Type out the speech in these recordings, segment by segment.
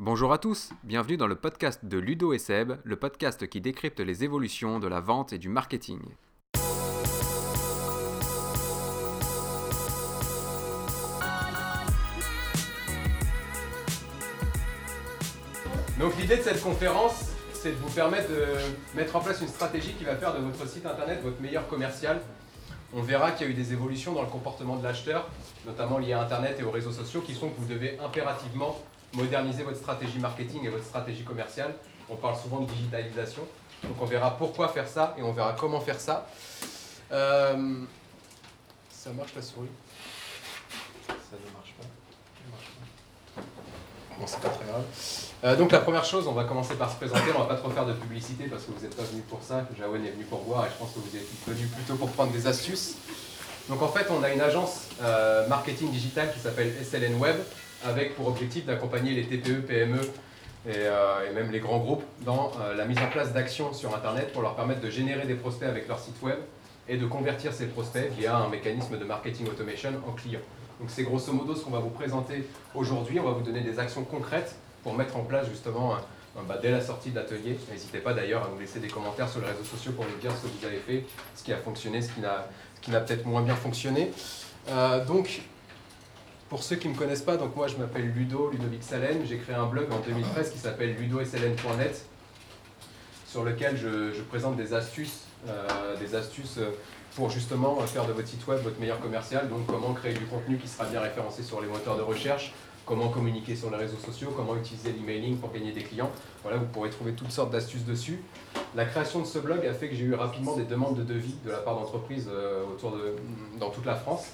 Bonjour à tous, bienvenue dans le podcast de Ludo et Seb, le podcast qui décrypte les évolutions de la vente et du marketing. Donc l'idée de cette conférence, c'est de vous permettre de mettre en place une stratégie qui va faire de votre site internet votre meilleur commercial. On verra qu'il y a eu des évolutions dans le comportement de l'acheteur, notamment liées à Internet et aux réseaux sociaux, qui sont que vous devez impérativement moderniser votre stratégie marketing et votre stratégie commerciale. On parle souvent de digitalisation. Donc on verra pourquoi faire ça et on verra comment faire ça. Euh, ça marche la souris? Ça ne marche pas. Bon, c'est pas très grave. Euh, donc la première chose, on va commencer par se présenter. On va pas trop faire de publicité parce que vous n'êtes pas venu pour ça. Jawen est venu pour voir et je pense que vous êtes venu plutôt pour prendre des astuces. Donc en fait, on a une agence euh, marketing digital qui s'appelle SLN Web avec pour objectif d'accompagner les TPE, PME euh, et, même les grands groupes dans euh, la mise en place d'actions sur Internet pour leur permettre de générer des prospects avec leur site web et de convertir ces prospects via un mécanisme de marketing automation en clients. Donc c'est grosso modo ce qu'on va vous présenter aujourd'hui. On va vous donner des actions concrètes pour mettre en place justement bah, dès la sortie de l'atelier. N'hésitez pas d'ailleurs à nous laisser des commentaires sur les réseaux sociaux pour nous dire ce que vous avez fait, ce qui a fonctionné, ce qui n'a peut-être moins bien fonctionné. Euh, donc pour ceux qui ne me connaissent pas, donc moi je m'appelle Ludo, Ludovic Salen. J'ai créé un blog en 2013 qui s'appelle ludosln.net sur lequel je, présente des astuces, euh, euh, pour justement faire de votre site web votre meilleur commercial. Donc comment créer du contenu qui sera bien référencé sur les moteurs de recherche, comment communiquer sur les réseaux sociaux, comment utiliser l'emailing pour gagner des clients. Voilà, vous pourrez trouver toutes sortes d'astuces dessus. La création de ce blog a fait que j'ai eu rapidement des demandes de devis de la part d'entreprises euh, de, dans toute la France.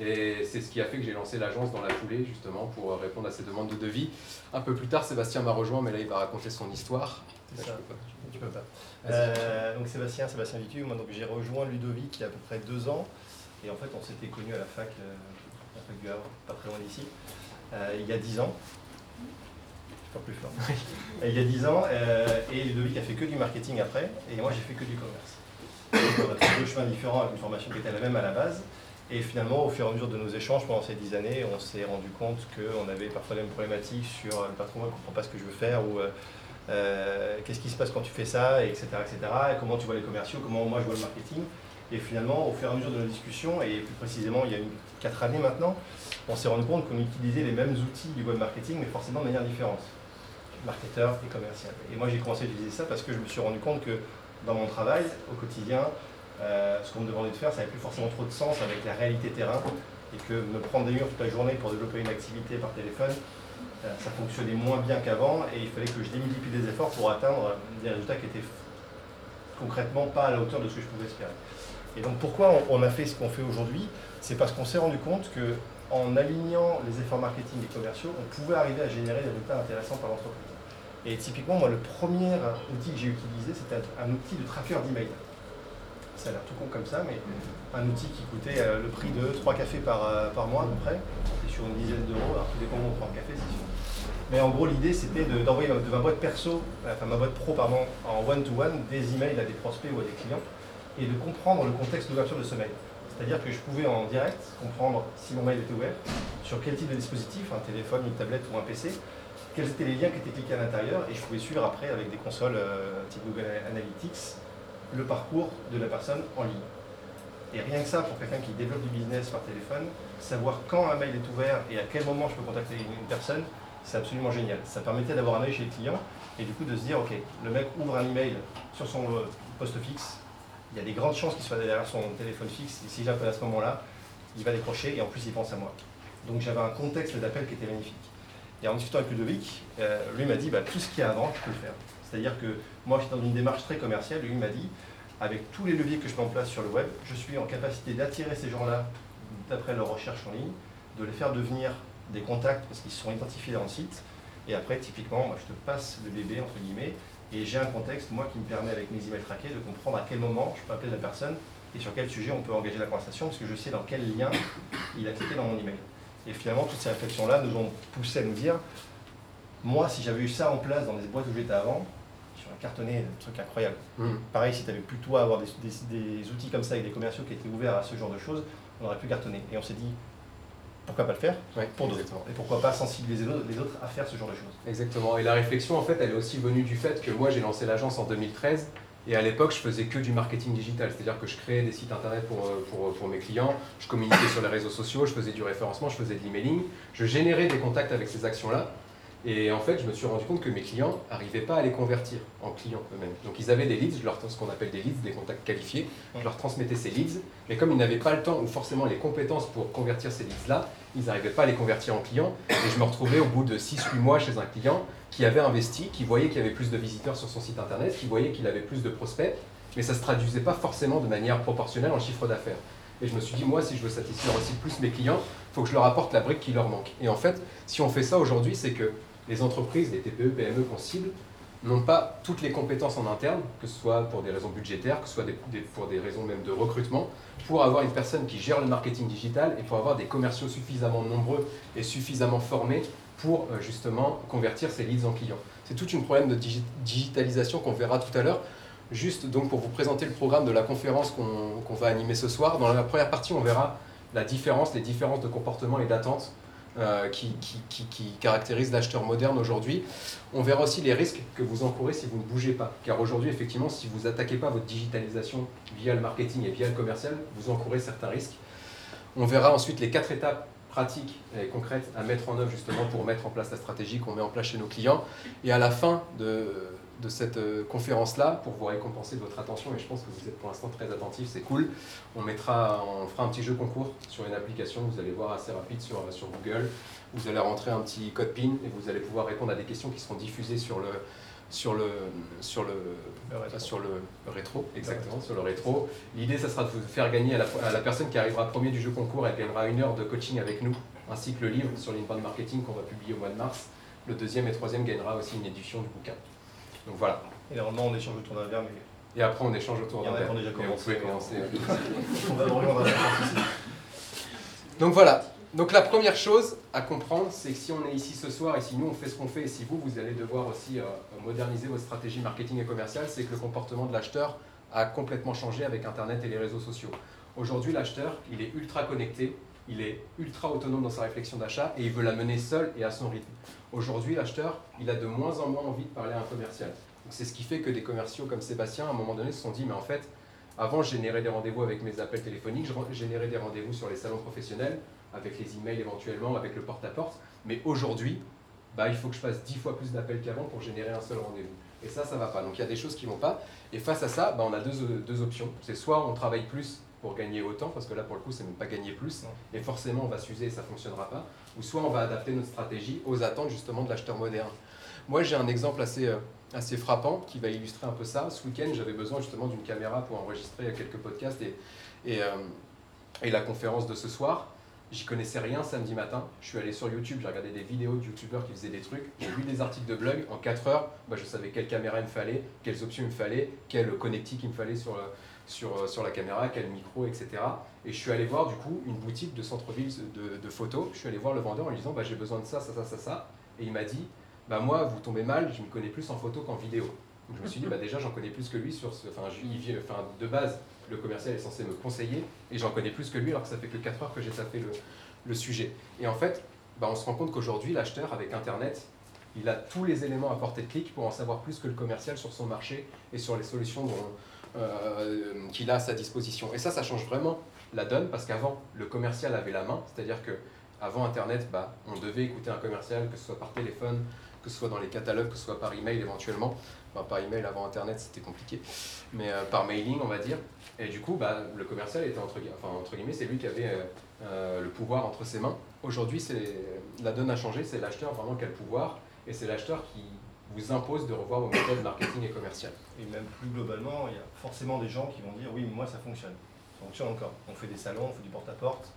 Et c'est ce qui a fait que j'ai lancé l'agence dans la foulée, justement, pour répondre à ces demandes de devis. Un peu plus tard, Sébastien m'a rejoint, mais là, il va raconter son histoire. C'est ça. Tu peux pas. Euh, donc Sébastien, Sébastien Vitu, moi donc j'ai rejoint Ludovic il y a à peu près deux ans, et en fait on s'était connus à la fac, euh, la fac du Havre, pas très loin d'ici, euh, il y a dix ans. Je peux plus fort. il y a dix ans, et Ludovic a fait que du marketing après, et moi j'ai fait que du commerce. Donc, on a fait deux chemins différents avec une formation qui était la même à la base. Et finalement, au fur et à mesure de nos échanges pendant ces dix années, on s'est rendu compte qu'on avait parfois les mêmes problématiques sur le patron ne comprend pas ce que je veux faire ou euh, euh, qu'est-ce qui se passe quand tu fais ça, etc., etc. Et comment tu vois les commerciaux, comment moi je vois le marketing. Et finalement, au fur et à mesure de nos discussions, et plus précisément il y a une, quatre années maintenant, on s'est rendu compte qu'on utilisait les mêmes outils du web marketing, mais forcément de manière différente. Marketeur et commercial. Et moi j'ai commencé à utiliser ça parce que je me suis rendu compte que dans mon travail, au quotidien, euh, ce qu'on me demandait de faire, ça n'avait plus forcément trop de sens avec la réalité terrain et que me prendre des murs toute la journée pour développer une activité par téléphone, euh, ça fonctionnait moins bien qu'avant et il fallait que je démultiplie des efforts pour atteindre des résultats qui étaient concrètement pas à la hauteur de ce que je pouvais espérer. Et donc pourquoi on a fait ce qu'on fait aujourd'hui? C'est parce qu'on s'est rendu compte que en alignant les efforts marketing et commerciaux, on pouvait arriver à générer des résultats intéressants par l'entreprise. Et typiquement, moi, le premier outil que j'ai utilisé, c'était un outil de tracker d'email ça a l'air tout con comme ça, mais un outil qui coûtait euh, le prix de 3 cafés par, euh, par mois à peu près, et sur une dizaine d'euros, alors tout dépend où on prend un café, c'est sûr. Mais en gros, l'idée c'était d'envoyer de, ma boîte perso, enfin ma boîte pro, pardon, en one-to-one, des emails à des prospects ou à des clients, et de comprendre le contexte d'ouverture de ce mail. C'est-à-dire que je pouvais en direct comprendre si mon mail était ouvert, sur quel type de dispositif, un téléphone, une tablette ou un PC, quels étaient les liens qui étaient cliqués à l'intérieur, et je pouvais suivre après avec des consoles euh, type Google Analytics le parcours de la personne en ligne. Et rien que ça, pour quelqu'un qui développe du business par téléphone, savoir quand un mail est ouvert et à quel moment je peux contacter une personne, c'est absolument génial. Ça permettait d'avoir un œil chez le client et du coup de se dire, ok, le mec ouvre un email sur son euh, poste fixe, il y a des grandes chances qu'il soit derrière son téléphone fixe, et si j'appelle à ce moment-là, il va décrocher et en plus il pense à moi. Donc j'avais un contexte d'appel qui était magnifique. Et en discutant avec Ludovic, euh, lui m'a dit, bah, tout ce qui est avant, je peux le faire. C'est-à-dire que moi, je suis dans une démarche très commerciale. Lui m'a dit, avec tous les leviers que je mets en place sur le web, je suis en capacité d'attirer ces gens-là d'après leur recherche en ligne, de les faire devenir des contacts parce qu'ils sont identifiés dans le site. Et après, typiquement, moi, je te passe le bébé, entre guillemets, et j'ai un contexte, moi, qui me permet, avec mes emails traqués, de comprendre à quel moment je peux appeler la personne et sur quel sujet on peut engager la conversation, parce que je sais dans quel lien il a cliqué dans mon email. Et finalement, toutes ces réflexions-là nous ont poussé à nous dire, moi, si j'avais eu ça en place dans les boîtes où j'étais avant, cartonné, un truc incroyable. Mm. Pareil, si tu avais pu toi avoir des, outils comme ça avec des commerciaux qui étaient ouverts à ce genre de choses, on aurait pu cartonner. Et on s'est dit, pourquoi pas le faire Ouais, pour d'autres. Et pourquoi pas sensibiliser les autres à faire ce genre de choses Exactement. Et la réflexion, en fait, elle est aussi venue du fait que moi, j'ai lancé l'agence en 2013. Et à l'époque, je faisais que du marketing digital, c'est-à-dire que je créais des sites internet pour, euh, pour, pour mes clients, je communiquais sur les réseaux sociaux, je faisais du référencement, je faisais de l'emailing, je générais des contacts avec ces actions-là. Et en fait, je me suis rendu compte que mes clients n'arrivaient pas à les convertir en clients eux-mêmes. Donc ils avaient des leads, je leur, ce qu'on appelle des leads, des contacts qualifiés, je leur transmettais ces leads, mais comme ils n'avaient pas le temps ou forcément les compétences pour convertir ces leads-là, ils n'arrivaient pas à les convertir en clients. Et je me retrouvais au bout de 6-8 mois chez un client qui avait investi, qui voyait qu'il y avait plus de visiteurs sur son site internet, qui voyait qu'il avait plus de prospects, mais ça ne se traduisait pas forcément de manière proportionnelle en chiffre d'affaires. Et je me suis dit, moi, si je veux satisfaire aussi plus mes clients, il faut que je leur apporte la brique qui leur manque. Et en fait, si on fait ça aujourd'hui, c'est que les entreprises, les TPE, PME qu'on cible, n'ont pas toutes les compétences en interne, que ce soit pour des raisons budgétaires, que ce soit pour des raisons même de recrutement, pour avoir une personne qui gère le marketing digital et pour avoir des commerciaux suffisamment nombreux et suffisamment formés pour euh, justement convertir ces leads en clients. C'est tout un problème de digi- digitalisation qu'on verra tout à l'heure. Juste donc pour vous présenter le programme de la conférence qu'on va animer ce soir. Dans la première partie, on verra la différence, les différences de comportement et d'attente euh, qui, qui, qui- qui caractérisent l'acheteur moderne aujourd'hui. On verra aussi les risques que vous encourez si vous ne bougez pas. Car aujourd'hui, effectivement, si vous n'attaquez pas votre digitalisation via le marketing et via le commercial, vous encourez certains risques. On verra ensuite les quatre étapes pratiques et concrètes à mettre en œuvre justement pour mettre en place la stratégie qu'on met en place chez nos clients. Et à la fin de, de cette euh, conférence-là, pour vous récompenser de votre attention, et je pense que vous êtes pour l'instant très attentifs, c'est cool, on, mettra, on fera un petit jeu concours sur une application, vous allez voir assez rapide sur, sur Google. Vous allez rentrer un petit code PIN et vous allez pouvoir répondre à des questions qui seront diffusées sur le, sur le, sur le, sur le rétro, exactement, sur le rétro. L'idée, ça sera de vous faire gagner à la, à la personne qui arrivera premier du jeu concours, elle gagnera une heure de coaching avec nous, ainsi que le livre sur l'inbound marketing qu'on va publier au mois de mars. Le deuxième et troisième gagnera aussi une édition du bouquin. Donc voilà. Et normalement, on échange autour d'un verre, mais Et après, on échange autour d'un verre. vous pouvez commencer. on va rejoindre. Donc voilà. Donc la première chose à comprendre, c'est que si on est ici ce soir et si nous on fait ce qu'on fait et si vous, vous allez devoir aussi euh, moderniser votre stratégie marketing et commerciale, c'est que le comportement de l'acheteur a complètement changé avec Internet et les réseaux sociaux. Aujourd'hui, l'acheteur, il est ultra connecté, il est ultra autonome dans sa réflexion d'achat et il veut la mener seul et à son rythme. Aujourd'hui, l'acheteur, il a de moins en moins envie de parler à un commercial. C'est ce qui fait que des commerciaux comme Sébastien, à un moment donné, se sont dit, mais en fait, avant, je générais des rendez-vous avec mes appels téléphoniques, je générais des rendez-vous sur les salons professionnels, avec les emails éventuellement, avec le porte-à-porte. Mais aujourd'hui, bah, il faut que je fasse 10 fois plus d'appels qu'avant pour générer un seul rendez-vous. Et ça, ça va pas. Donc il y a des choses qui vont pas. Et face à ça, bah, on a deux, deux options. C'est soit on travaille plus pour gagner autant, parce que là pour le coup, c'est même pas gagner plus, et forcément on va s'user et ça fonctionnera pas. Ou soit on va adapter notre stratégie aux attentes justement de l'acheteur moderne. Moi, j'ai un exemple assez, euh, assez frappant qui va illustrer un peu ça. Ce week-end, j'avais besoin justement d'une caméra pour enregistrer quelques podcasts et, et, euh, et la conférence de ce soir. J'y connaissais rien samedi matin. Je suis allé sur YouTube, j'ai regardé des vidéos de youtubeurs qui faisaient des trucs. J'ai lu des articles de blog. En 4 heures, bah, je savais quelle caméra il me fallait, quelles options il me fallait, quel connectique il me fallait sur, le- sur, euh, sur la caméra, quel micro, etc. Et je suis allé voir du coup une boutique de centre-ville de, de photos. Je suis allé voir le vendeur en lui disant bah, j'ai besoin de ça, ça, ça, ça, ça. Et il m'a dit bah, moi, vous tombez mal, je m'y connais plus en photo qu'en vidéo. Donc je me suis dit bah, déjà j'en connais plus que lui sur. Enfin, de base, le commercial est censé me conseiller et j'en connais plus que lui alors que ça fait que 4 heures que j'ai tapé le, le sujet. Et en fait, bah, on se rend compte qu'aujourd'hui, l'acheteur avec Internet, il a tous les éléments à portée de clic pour en savoir plus que le commercial sur son marché et sur les solutions dont- qu'il a à sa disposition. Et ça, ça change vraiment la donne parce qu'avant, le commercial avait la main, c'est-à-dire que avant Internet, bah, on devait écouter un commercial, que ce soit par téléphone, que ce soit dans les catalogues, que ce soit par email éventuellement. Par email avant Internet, c'était compliqué, mais euh, par mailing, on va dire. Et du coup, bah, le commercial était entre, enfin, entre guillemets, c'est lui qui avait euh, euh, le pouvoir entre ses mains. Aujourd'hui, la donne a changé, c'est l'acheteur vraiment qui a le pouvoir, et c'est l'acheteur qui vous impose de revoir vos méthodes marketing et commerciales. Et même plus globalement, il y a forcément des gens qui vont dire oui, mais moi ça fonctionne. Ça fonctionne encore. On fait des salons, on fait du porte-à-porte,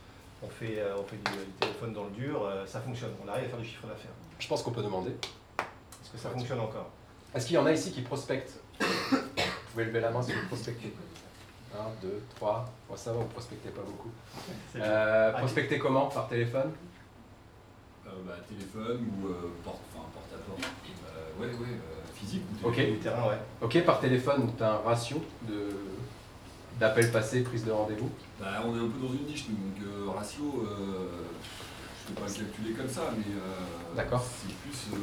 on fait, euh, on fait du, du téléphone dans le dur, euh, ça fonctionne. On arrive à faire du chiffre d'affaires. Je pense qu'on peut demander. Est-ce que ça Ouais, fonctionne encore? Est-ce qu'il y en a ici qui prospectent Vous pouvez lever la main si vous prospectez. 1, 2, 3. Bon, ça va, vous prospectez pas beaucoup. Euh, prospectez comment? Par téléphone? Euh, bah, téléphone ou euh, porte, enfin, porte-à-porte. Euh, ouais, ouais, euh, physique ou Ok. téléphone. du terrain, ouais. Ok, par téléphone, tu as un ratio de d'appels passés, prise de rendez-vous. Bah, on est un peu dans une niche, nous, donc euh, ratio, euh, je ne peux pas le calculer comme ça, mais D'accord. c'est plus.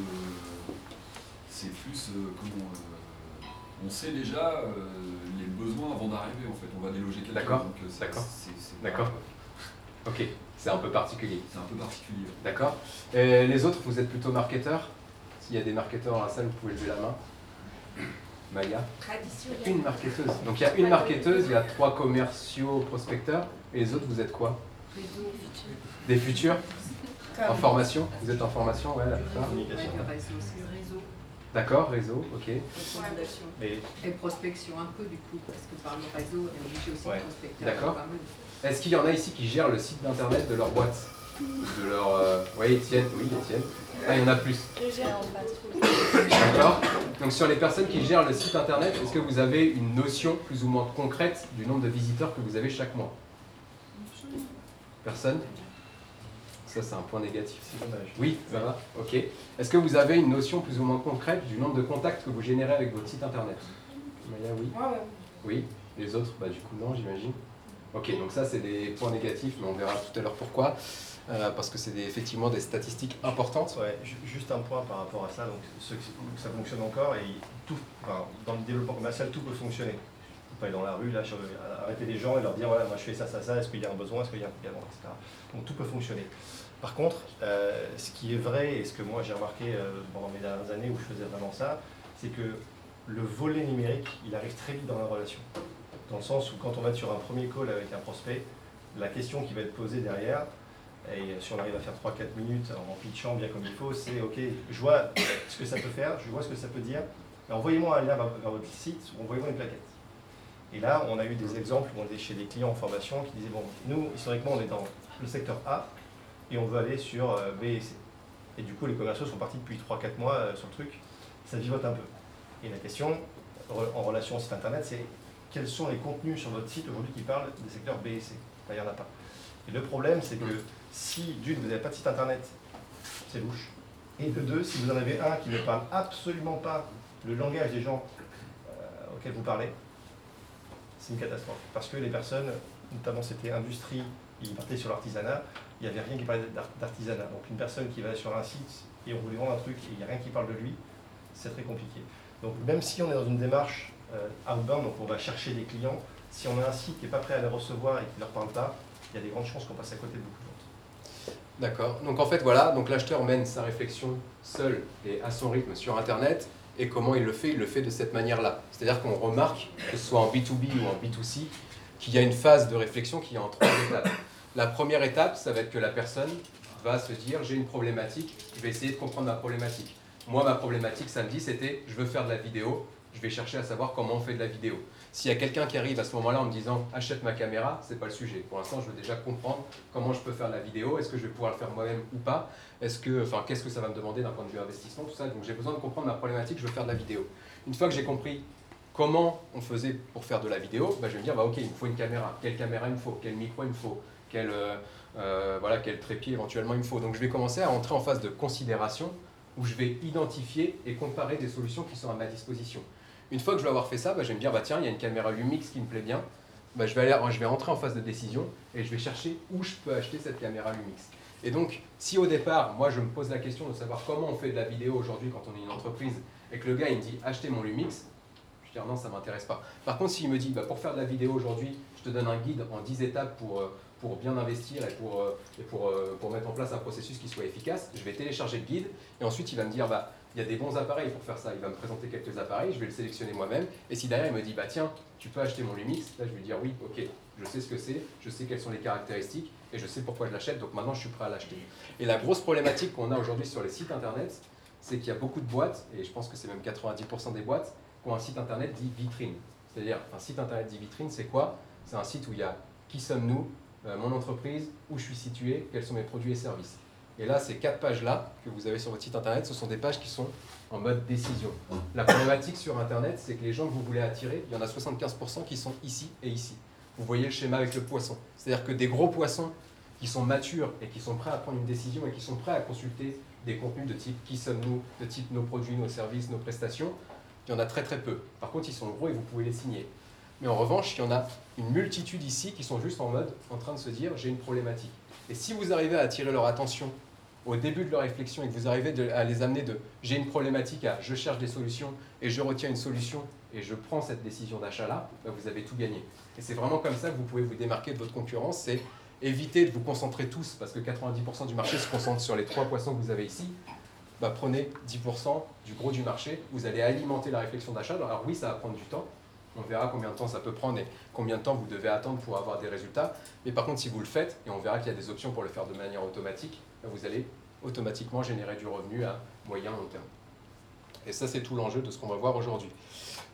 c'est plus. comment. on sait déjà euh, les besoins avant d'arriver en fait. On va déloger quelqu'un. D'accord, donc, euh, d'accord, c'est- c'est pas- d'accord. Ok, c'est un peu particulier. C'est un peu particulier. D'accord. Et les autres, vous êtes plutôt marketeurs? S'il y a des marketeurs dans la salle, vous pouvez lever la main. Maya Traditionnel. Une marketeuse. Donc il y a une marketeuse, il y a trois commerciaux prospecteurs. Et les autres, vous êtes quoi? Réseau futur. Des futurs? En formation? Vous êtes en formation, ouais, la plupart. Communication. le réseau, c'est le réseau. D'accord, réseau, ok. Et prospection un peu du coup, parce que par le réseau, on est obligé aussi Ouais. de prospecter. D'accord. Est-ce qu'il y en a ici qui gèrent le site d'internet de leur boîte? De leur. euh, Oui, Étienne, oui, Étienne. Ah, il y en a plus. D'accord Donc sur les personnes qui gèrent le site internet, est-ce que vous avez une notion plus ou moins concrète du nombre de visiteurs que vous avez chaque mois? Personne? Ça c'est un point négatif. Oui, ça va Ok. Est-ce que vous avez une notion plus ou moins concrète du nombre de contacts que vous générez avec votre site internet? Maya, oui. Oui. Les autres, bah du coup non, j'imagine. Ok, donc ça c'est des points négatifs, mais on verra tout à l'heure pourquoi. Euh, parce que c'est des- effectivement des statistiques importantes. Ouais, ju- juste un point par rapport à ça, donc ça fonctionne encore et tout, enfin, dans le développement commercial, tout peut fonctionner. Vous pouvez aller dans la rue, là, arrêter les gens et leur dire voilà, moi je fais ça, ça, ça, est-ce qu'il y a un besoin, est-ce qu'il y a un également, etc. Donc tout peut fonctionner. Par contre, euh, ce qui est vrai et ce que moi j'ai remarqué euh, pendant mes dernières années où je faisais vraiment ça, c'est que le volet numérique, il arrive très vite dans la relation. Dans le sens où quand on va être sur un premier call avec un prospect, la question qui va être posée derrière, et si on arrive à faire 3-4 minutes en pitchant bien comme il faut, c'est ok, je vois ce que ça peut faire, je vois ce que ça peut dire, envoyez-moi un lien vers votre site ou envoyez-moi une plaquette. Et là, on a eu des exemples où on était chez des clients en formation qui disaient bon, nous, historiquement, on est dans le secteur A et on veut aller sur euh, B et C. Et du coup, les commerciaux sont partis depuis 3-4 mois euh, sur le truc, ça vivote un peu. Et la question, en relation au site internet, c'est quels sont les contenus sur votre site aujourd'hui qui parlent des secteurs B et C? Il n'y en a pas. Et le problème, c'est que si d'une, vous n'avez pas de site internet, c'est louche. Et de deux, si vous en avez un qui ne parle absolument pas le langage des gens euh, auxquels vous parlez, c'est une catastrophe. Parce que les personnes, notamment c'était industrie, ils partaient sur l'artisanat, il n'y avait rien qui parlait d'art- d'artisanat. Donc une personne qui va sur un site et on veut lui vendre un truc et il n'y a rien qui parle de lui, c'est très compliqué. Donc même si on est dans une démarche euh, outbound, donc on va chercher des clients, si on a un site qui n'est pas prêt à les recevoir et qui ne leur parle pas, il y a des grandes chances qu'on passe à côté de beaucoup. D'accord. Donc en fait, voilà, donc l'acheteur mène sa réflexion seul et à son rythme sur Internet. Et comment il le fait? Il le fait de cette manière-là. C'est-à-dire qu'on remarque, que ce soit en B2B ou en B2C, qu'il y a une phase de réflexion qui est en trois étapes. La première étape, ça va être que la personne va se dire j'ai une problématique, je vais essayer de comprendre ma problématique. Moi, ma problématique samedi, c'était je veux faire de la vidéo, je vais chercher à savoir comment on fait de la vidéo. S'il y a quelqu'un qui arrive à ce moment-là en me disant achète ma caméra, c'est pas le sujet. Pour l'instant, je veux déjà comprendre comment je peux faire la vidéo, est-ce que je vais pouvoir le faire moi-même ou pas, est-ce que, enfin, qu'est-ce que ça va me demander d'un point de vue investissement, tout ça? Donc j'ai besoin de comprendre ma problématique, je veux faire de la vidéo. Une fois que j'ai compris comment on faisait pour faire de la vidéo, bah, je vais me dire bah, ok, il me faut une caméra. Quelle caméra il me faut? Quel micro il me faut? Quel euh, euh, voilà, quel trépied éventuellement il me faut? Donc je vais commencer à entrer en phase de considération où je vais identifier et comparer des solutions qui sont à ma disposition. Une fois que je vais avoir fait ça, bah, je vais me dire, bah, tiens, il y a une caméra Lumix qui me plaît bien, bah, je, vais aller, je vais entrer en phase de décision et je vais chercher où je peux acheter cette caméra Lumix. Et donc, si au départ, moi, je me pose la question de savoir comment on fait de la vidéo aujourd'hui quand on est une entreprise et que le gars, il me dit, achetez mon Lumix, je vais dire, non, ça ne m'intéresse pas. Par contre, s'il me dit, bah, pour faire de la vidéo aujourd'hui, je te donne un guide en 10 étapes pour, euh, pour bien investir et, pour, euh, et pour, euh, pour mettre en place un processus qui soit efficace, je vais télécharger le guide et ensuite il va me dire, bah, il y a des bons appareils pour faire ça. Il va me présenter quelques appareils, je vais le sélectionner moi-même. Et si derrière il me dit, bah tiens, tu peux acheter mon Lumix, là je vais lui dire, oui, ok, je sais ce que c'est, je sais quelles sont les caractéristiques et je sais pourquoi je l'achète, donc maintenant je suis prêt à l'acheter. Et la grosse problématique qu'on a aujourd'hui sur les sites internet, c'est qu'il y a beaucoup de boîtes, et je pense que c'est même 90% des boîtes, qui ont un site internet dit vitrine. C'est-à-dire, un site internet dit vitrine, c'est quoi? C'est un site où il y a qui sommes-nous, euh, mon entreprise, où je suis situé, quels sont mes produits et services. Et là, ces quatre pages-là que vous avez sur votre site internet, ce sont des pages qui sont en mode décision. La problématique sur internet, c'est que les gens que vous voulez attirer, il y en a 75% qui sont ici et ici. Vous voyez le schéma avec le poisson. C'est-à-dire que des gros poissons qui sont matures et qui sont prêts à prendre une décision et qui sont prêts à consulter des contenus de type qui sommes-nous, de type nos produits, nos services, nos prestations, il y en a très très peu. Par contre, ils sont gros et vous pouvez les signer. Mais en revanche, il y en a une multitude ici qui sont juste en mode en train de se dire j'ai une problématique. Et si vous arrivez à attirer leur attention au début de leur réflexion et que vous arrivez à les amener de j'ai une problématique à je cherche des solutions et je retiens une solution et je prends cette décision d'achat-là, bah, vous avez tout gagné. Et c'est vraiment comme ça que vous pouvez vous démarquer de votre concurrence, c'est éviter de vous concentrer tous, parce que 90% du marché se concentre sur les trois poissons que vous avez ici. Bah, prenez 10% du gros du marché, vous allez alimenter la réflexion d'achat. Alors oui, ça va prendre du temps, on verra combien de temps ça peut prendre et combien de temps vous devez attendre pour avoir des résultats. Mais par contre, si vous le faites, et on verra qu'il y a des options pour le faire de manière automatique, vous allez automatiquement générer du revenu à moyen long terme. Et ça, c'est tout l'enjeu de ce qu'on va voir aujourd'hui.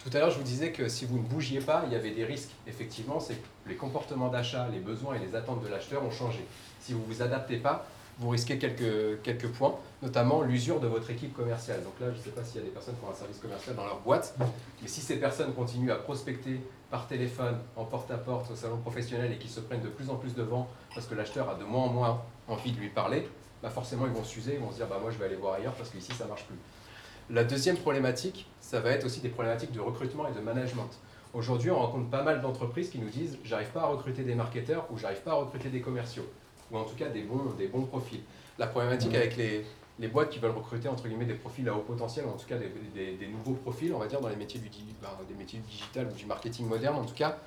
Tout à l'heure, je vous disais que si vous ne bougiez pas, il y avait des risques. Effectivement, c'est que les comportements d'achat, les besoins et les attentes de l'acheteur ont changé. Si vous ne vous adaptez pas, vous risquez quelques, points, notamment l'usure de votre équipe commerciale. Donc là, je ne sais pas s'il y a des personnes qui ont un service commercial dans leur boîte, mais si ces personnes continuent à prospecter par téléphone, en porte-à-porte, au salon professionnel et qui se prennent de plus en plus de vent parce que l'acheteur a de moins en moins envie de lui parler, bah forcément ils vont s'user, ils vont se dire bah moi je vais aller voir ailleurs parce qu'ici ça ne marche plus. La deuxième problématique, ça va être aussi des problématiques de recrutement et de management. Aujourd'hui, on rencontre pas mal d'entreprises qui nous disent j'arrive pas à recruter des marketeurs ou j'arrive pas à recruter des commerciaux, ou en tout cas des bons, des bons profils. La problématique avec les, les boîtes qui veulent recruter entre guillemets des profils à haut potentiel, ou en tout cas des, des, nouveaux profils, on va dire dans les métiers du, ben, des métiers du digital ou du marketing moderne en tout cas,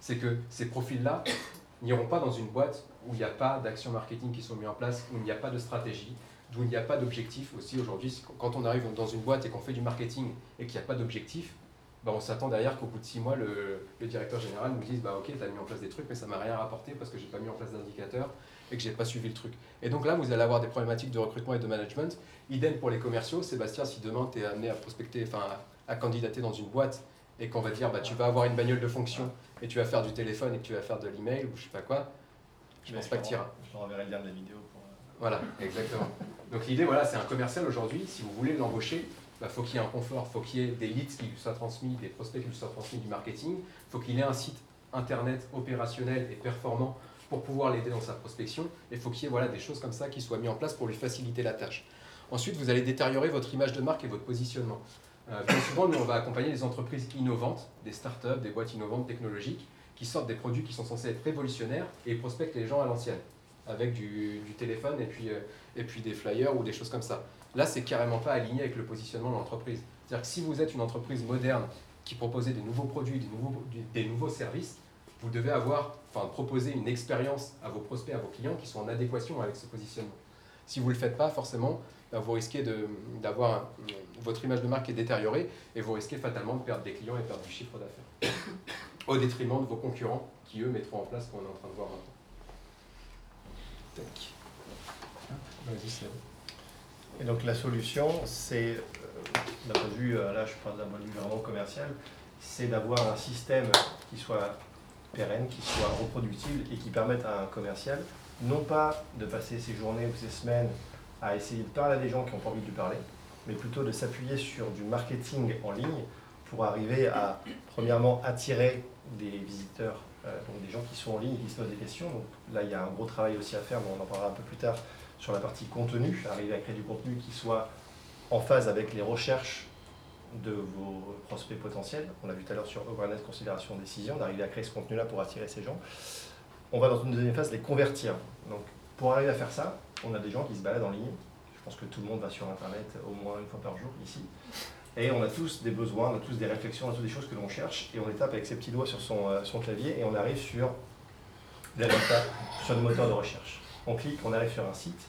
c'est que ces profils-là n'iront pas dans une boîte où il n'y a pas d'action marketing qui sont mis en place, où il n'y a pas de stratégie, d'où il n'y a pas d'objectif aussi aujourd'hui. Quand on arrive dans une boîte et qu'on fait du marketing et qu'il n'y a pas d'objectif, bah on s'attend derrière qu'au bout de six mois, le, directeur général nous dise bah, Ok, tu as mis en place des trucs, mais ça m'a rien rapporté parce que j'ai pas mis en place d'indicateurs et que j'ai pas suivi le truc. Et donc là, vous allez avoir des problématiques de recrutement et de management. Idem pour les commerciaux. Sébastien, si demain tu es amené à prospecter, enfin à, candidater dans une boîte et qu'on va dire bah, tu vas avoir une bagnole de fonction et tu vas faire du téléphone et que tu vas faire de l'email ou je sais pas quoi, je pense pas que tu iras. Je renverrai le lien de la vidéo. Pour... Voilà, exactement. Donc l'idée, voilà, c'est un commercial aujourd'hui, si vous voulez l'embaucher, bah, faut qu'il y ait un confort, faut qu'il y ait des leads qui lui soient transmis, des prospects qui lui soient transmis du marketing, il faut qu'il ait un site internet opérationnel et performant pour pouvoir l'aider dans sa prospection, et faut qu'il y ait voilà, des choses comme ça qui soient mises en place pour lui faciliter la tâche. Ensuite, vous allez détériorer votre image de marque et votre positionnement. Euh, bien souvent, nous, on va accompagner des entreprises innovantes, des startups, des boîtes innovantes technologiques, qui sortent des produits qui sont censés être révolutionnaires et prospectent les gens à l'ancienne avec du, téléphone et puis, euh, et puis des flyers ou des choses comme ça. Là, c'est carrément pas aligné avec le positionnement de l'entreprise. C'est-à-dire que si vous êtes une entreprise moderne qui propose des nouveaux produits, des nouveaux, des nouveaux services, vous devez avoir, enfin, proposer une expérience à vos prospects, à vos clients qui sont en adéquation avec ce positionnement. Si vous ne le faites pas, forcément, bah, vous risquez d'avoir votre image de marque est détériorée et vous risquez fatalement de perdre des clients et de perdre du chiffre d'affaires au détriment de vos concurrents qui, eux, mettront en place ce qu'on est en train de voir maintenant. Et donc la solution, c'est, euh, d'un point de vue, euh, là je parle d'un point de vue vraiment commercial, c'est d'avoir un système qui soit pérenne, qui soit reproductible et qui permette à un commercial non pas de passer ses journées ou ses semaines à essayer de parler à des gens qui n'ont pas envie de lui parler, mais plutôt de s'appuyer sur du marketing en ligne pour arriver à, premièrement, attirer des visiteurs euh, donc des gens qui sont en ligne et qui se posent des questions. Donc là, il y a un gros travail aussi à faire, mais on en parlera un peu plus tard sur la partie contenu, arriver à créer du contenu qui soit en phase avec les recherches de vos prospects potentiels. On l'a vu tout à l'heure sur awareness, considération, décision, d'arriver à créer ce contenu-là pour attirer ces gens. On va dans une deuxième phase les convertir. Donc pour arriver à faire ça, on a des gens qui se baladent en ligne. Je pense que tout le monde va sur Internet au moins une fois par jour ici. Et on a tous des besoins, on a tous des réflexions, on a tous des choses que l'on cherche, et on les tape avec ses petits doigts sur son, euh, son clavier, et on arrive sur des résultats, sur le moteur de recherche. On clique, on arrive sur un site,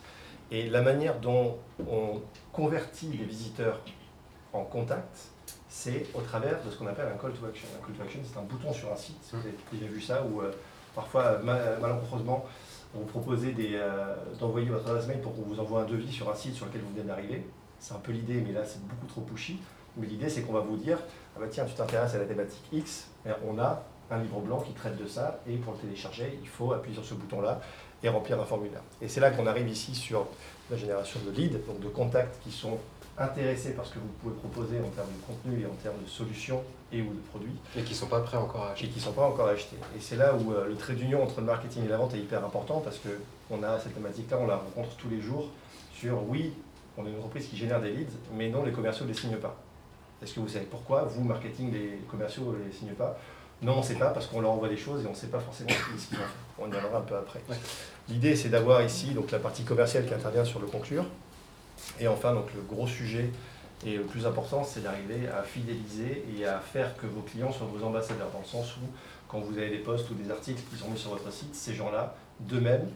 et la manière dont on convertit les visiteurs en contact, c'est au travers de ce qu'on appelle un call to action. Un call to action, c'est un bouton sur un site, vous avez déjà vu ça, où euh, parfois, malencontreusement, vous proposez euh, d'envoyer votre adresse mail pour qu'on vous envoie un devis sur un site sur lequel vous venez d'arriver. C'est un peu l'idée, mais là c'est beaucoup trop pushy. Mais l'idée c'est qu'on va vous dire, ah bah tiens, tu t'intéresses à la thématique X, on a un livre blanc qui traite de ça, et pour le télécharger, il faut appuyer sur ce bouton-là et remplir un formulaire. Et c'est là qu'on arrive ici sur la génération de leads, donc de contacts qui sont intéressés par ce que vous pouvez proposer en termes de contenu et en termes de solutions et ou de produits. Et qui ne sont pas prêts encore à acheter. Et qui ne sont pas encore achetés. Et c'est là où euh, le trait d'union entre le marketing et la vente est hyper important parce qu'on a cette thématique-là, on la rencontre tous les jours sur oui, on est une entreprise qui génère des leads, mais non, les commerciaux ne les signent pas. Est-ce que vous savez pourquoi? Vous, marketing, les commerciaux ne les signent pas? Non, on ne sait pas parce qu'on leur envoie des choses et on ne sait pas forcément ce qu'ils ont fait. On y reviendra un peu après. L'idée, c'est d'avoir ici donc, la partie commerciale qui intervient sur le conclure. Et enfin, donc, le gros sujet et le plus important, c'est d'arriver à fidéliser et à faire que vos clients soient vos ambassadeurs, dans le sens où, quand vous avez des posts ou des articles qui sont mis sur votre site, ces gens-là, d'eux-mêmes,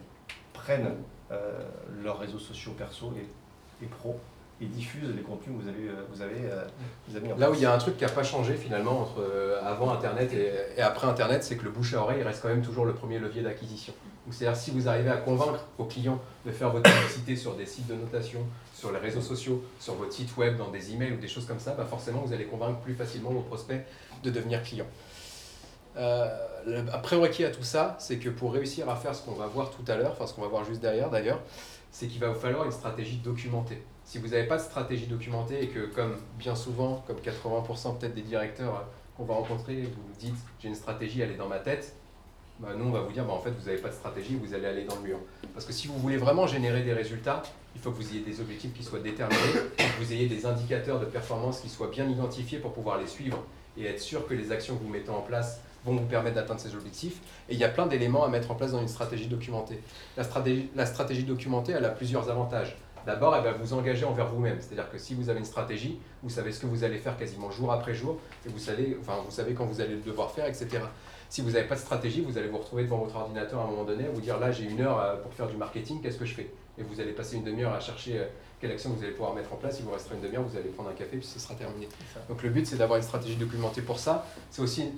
prennent euh, leurs réseaux sociaux perso et, et pro et diffusent les contenus que vous avez, euh, vous avez, euh, vous avez mis en Là où il y a un truc qui n'a pas changé finalement entre euh, avant Internet et, et après Internet, c'est que le bouche à oreille reste quand même toujours le premier levier d'acquisition. C'est-à-dire si vous arrivez à convaincre vos clients de faire votre publicité sur des sites de notation, sur les réseaux sociaux, sur votre site web, dans des emails ou des choses comme ça, bah forcément vous allez convaincre plus facilement vos prospects de devenir clients. Euh, le- un prérequis à tout ça, c'est que pour réussir à faire ce qu'on va voir tout à l'heure, enfin ce qu'on va voir juste derrière d'ailleurs, c'est qu'il va vous falloir une stratégie documentée. Si vous n'avez pas de stratégie documentée et que, comme bien souvent, comme 80% peut-être des directeurs euh, qu'on va rencontrer, vous vous dites j'ai une stratégie, elle est dans ma tête, bah, nous on va vous dire bah, en fait vous n'avez pas de stratégie, vous allez aller dans le mur. Parce que si vous voulez vraiment générer des résultats, il faut que vous ayez des objectifs qui soient déterminés, que vous ayez des indicateurs de performance qui soient bien identifiés pour pouvoir les suivre et être sûr que les actions que vous mettez en place vont vous permettre d'atteindre ces objectifs. Et il y a plein d'éléments à mettre en place dans une stratégie documentée. La stratégie, la stratégie documentée, elle a plusieurs avantages. D'abord, elle va vous engager envers vous-même. C'est-à-dire que si vous avez une stratégie, vous savez ce que vous allez faire quasiment jour après jour, et vous savez, enfin, vous savez quand vous allez le devoir faire, etc. Si vous n'avez pas de stratégie, vous allez vous retrouver devant votre ordinateur à un moment donné, à vous dire là j'ai une heure euh, pour faire du marketing, qu'est-ce que je fais? Et vous allez passer une demi-heure à chercher euh, quelle action vous allez pouvoir mettre en place. Il vous restera une demi-heure, vous allez prendre un café, puis ce sera terminé. Donc le but c'est d'avoir une stratégie documentée pour ça. C'est aussi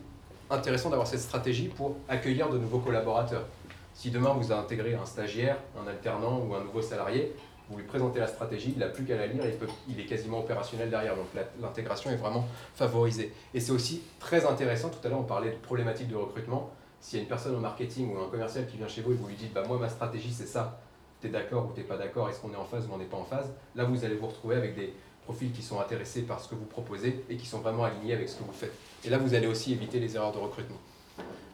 intéressant d'avoir cette stratégie pour accueillir de nouveaux collaborateurs. Si demain vous intégrez un stagiaire, un alternant ou un nouveau salarié, vous lui présentez la stratégie, il n'a plus qu'à la lire, il, est quasiment opérationnel derrière, donc l'intégration est vraiment favorisée. Et c'est aussi très intéressant, tout à l'heure on parlait de problématiques de recrutement, s'il y a une personne au marketing ou un commercial qui vient chez vous et vous lui dites, bah moi ma stratégie c'est ça, tu es d'accord ou tu n'es pas d'accord, est-ce qu'on est en phase ou on n'est pas en phase, là vous allez vous retrouver avec des profils qui sont intéressés par ce que vous proposez et qui sont vraiment alignés avec ce que vous faites. Et là vous allez aussi éviter les erreurs de recrutement.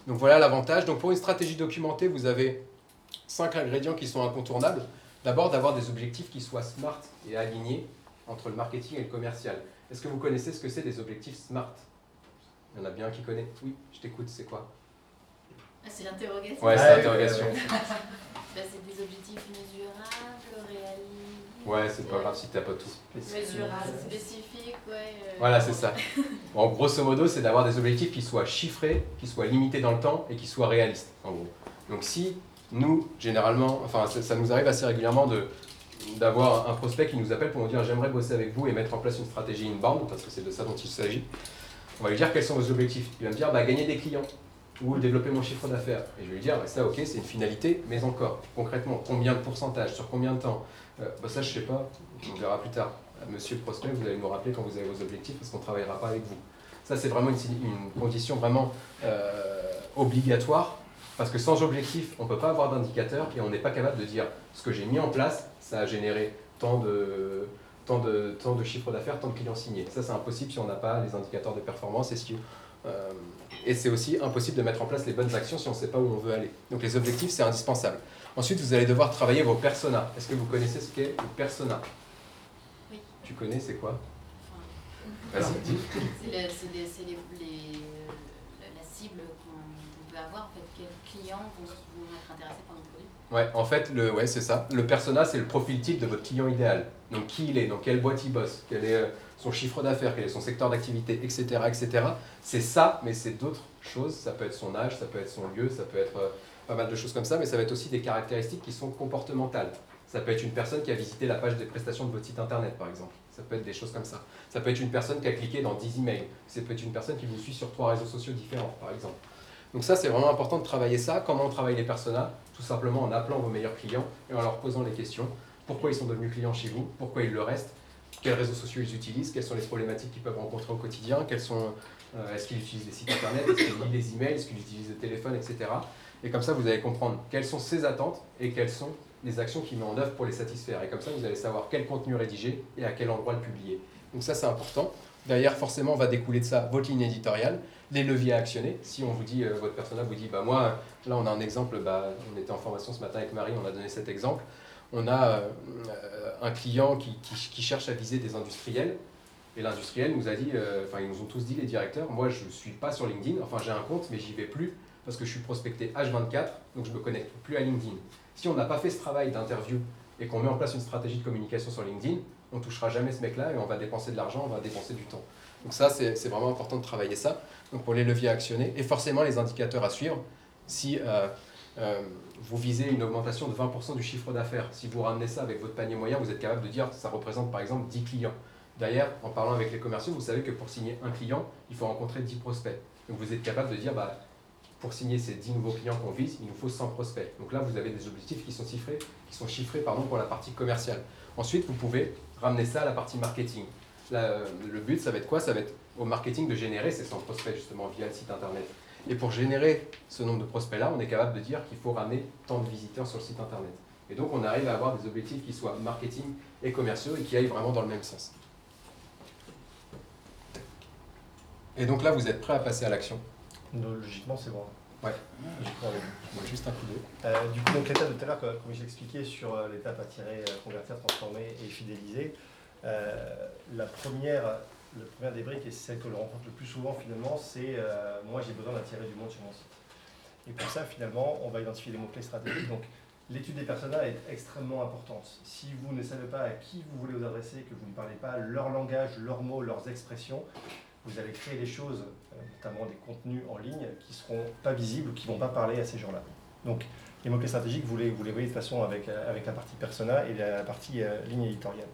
Donc voilà l'avantage. Donc pour une stratégie documentée, vous avez cinq ingrédients qui sont incontournables. D'abord, d'avoir des objectifs qui soient smart et alignés entre le marketing et le commercial. Est-ce que vous connaissez ce que c'est des objectifs smart? Il y en a bien qui connaît Oui, je t'écoute, c'est quoi? Ah, c'est l'interrogation. Ouais, c'est l'interrogation. Bah, c'est des objectifs mesurables, réalistes. Ouais, c'est pas grave si t'as pas tout. Mesurables, spécifiques, ouais. euh, Voilà, c'est ça. Bon, grosso modo, c'est d'avoir des objectifs qui soient chiffrés, qui soient limités dans le temps et qui soient réalistes, en gros. Donc si nous, généralement, enfin ça, nous arrive assez régulièrement de d'avoir un prospect qui nous appelle pour nous dire j'aimerais bosser avec vous et mettre en place une stratégie inbound, parce que c'est de ça dont il s'agit. On va lui dire quels sont vos objectifs. Il va me dire bah, gagner des clients ou développer mon chiffre d'affaires. Et je vais lui dire bah, ça ok, c'est une finalité, mais encore, concrètement, combien de pourcentage, sur combien de temps? Euh, bah, Ça je sais pas, on verra plus tard. Monsieur le prospect, vous allez nous rappeler quand vous avez vos objectifs parce qu'on ne travaillera pas avec vous. Ça, c'est vraiment une, une condition vraiment euh, obligatoire parce que sans objectif, on ne peut pas avoir d'indicateur et on n'est pas capable de dire ce que j'ai mis en place, ça a généré tant de, tant de, tant de chiffre d'affaires, tant de clients signés. Ça, c'est impossible si on n'a pas les indicateurs de performance et si- euh, et c'est aussi impossible de mettre en place les bonnes actions si on ne sait pas où on veut aller. Donc les objectifs, c'est indispensable. Ensuite, vous allez devoir travailler vos personas. Est-ce que vous connaissez ce qu'est le persona? Oui. Tu connais, c'est quoi? Enfin. C'est le- les- les- la cible qu'on on peut avoir, en fait, clients vont, être intéressés par nos produits. Ouais, en fait, le, ouais, c'est ça. Le persona, c'est le profil type de votre client idéal. Donc, qui il est, dans quelle boîte il bosse, quel est euh, son chiffre d'affaires, quel est son secteur d'activité, etc., etc. C'est ça, mais c'est d'autres choses. Ça peut être son âge, ça peut être son lieu, ça peut être euh, pas mal de choses comme ça, mais ça va être aussi des caractéristiques qui sont comportementales. Ça peut être une personne qui a visité la page des prestations de votre site internet, par exemple. Ça peut être des choses comme ça. Ça peut être une personne qui a cliqué dans 10 emails. Ça peut être une personne qui vous suit sur trois réseaux sociaux différents, par exemple. Donc ça, c'est vraiment important de travailler ça. Comment on travaille les personas Tout simplement en appelant vos meilleurs clients et en leur posant les questions. Pourquoi ils sont devenus clients chez vous? Pourquoi ils le restent? Quels réseaux sociaux ils utilisent? Quelles sont les problématiques qu'ils peuvent rencontrer au quotidien? Quels sont, euh, Est-ce qu'ils utilisent les sites internet? Est-ce qu'ils lisent les emails? Est-ce qu'ils utilisent le téléphone, etc. Et comme ça, vous allez comprendre quelles sont ses attentes et quelles sont les actions qu'il met en œuvre pour les satisfaire. Et comme ça, vous allez savoir quel contenu rédiger et à quel endroit le publier. Donc ça, c'est important. Derrière, forcément, va découler de ça votre ligne éditoriale, les leviers à actionner. Si on vous dit, euh, votre persona vous dit, bah moi, là on a un exemple, bah, on était en formation ce matin avec Marie, on a donné cet exemple. On a euh, un client qui, qui- qui cherche à viser des industriels. Et l'industriel nous a dit, euh, enfin ils nous ont tous dit les directeurs, moi je ne suis pas sur LinkedIn, enfin j'ai un compte mais j'y vais plus parce que je suis prospecté H24, donc je me connecte plus à LinkedIn. Si on n'a pas fait ce travail d'interview et qu'on met en place une stratégie de communication sur LinkedIn, on touchera jamais ce mec-là et on va dépenser de l'argent, on va dépenser du temps. Donc ça, c'est vraiment important de travailler ça. Donc pour les leviers actionnés et forcément les indicateurs à suivre. Si euh, euh, vous visez une augmentation de 20% du chiffre d'affaires, si vous ramenez ça avec votre panier moyen, vous êtes capable de dire que ça représente par exemple 10 clients. D'ailleurs, en parlant avec les commerciaux, vous savez que pour signer un client, il faut rencontrer 10 prospects. Donc vous êtes capable de dire, bah, pour signer ces 10 nouveaux clients qu'on vise, il nous faut 100 prospects. Donc là, vous avez des objectifs qui sont chiffrés, qui sont chiffrés pardon, pour la partie commerciale. Ensuite, vous pouvez ramener ça à la partie marketing. Le but, ça va être quoi? Ça va être au marketing de générer ces 100 prospects justement via le site internet. Et pour générer ce nombre de prospects-là, on est capable de dire qu'il faut ramener tant de visiteurs sur le site internet. Et donc on arrive à avoir des objectifs qui soient marketing et commerciaux et qui aillent vraiment dans le même sens. Et donc là, vous êtes prêt à passer à l'action? Logiquement, c'est bon. Ouais. juste un coup d'œil. Euh, du coup, donc l'étape de tout à l'heure, comme je l'expliquais sur euh, l'étape attirer, euh, convertir, transformer et fidéliser, la première, la première des briques, et celle que je rencontre le plus souvent finalement, c'est moi j'ai besoin d'attirer du monde sur mon site. Et pour ça, finalement, on va identifier les mots-clés stratégiques. Donc, l'étude des personnages est extrêmement importante. Si vous ne savez pas à qui vous voulez vous adresser, que vous ne parlez pas leur langage, leurs mots, leurs expressions, vous allez créer des choses, euh, notamment des contenus en ligne, qui ne seront pas visibles ou qui ne vont pas parler à ces gens-là. Donc, les mots-clés stratégiques, vous les, voyez de façon avec, euh, avec la partie persona et la partie euh, ligne éditoriale.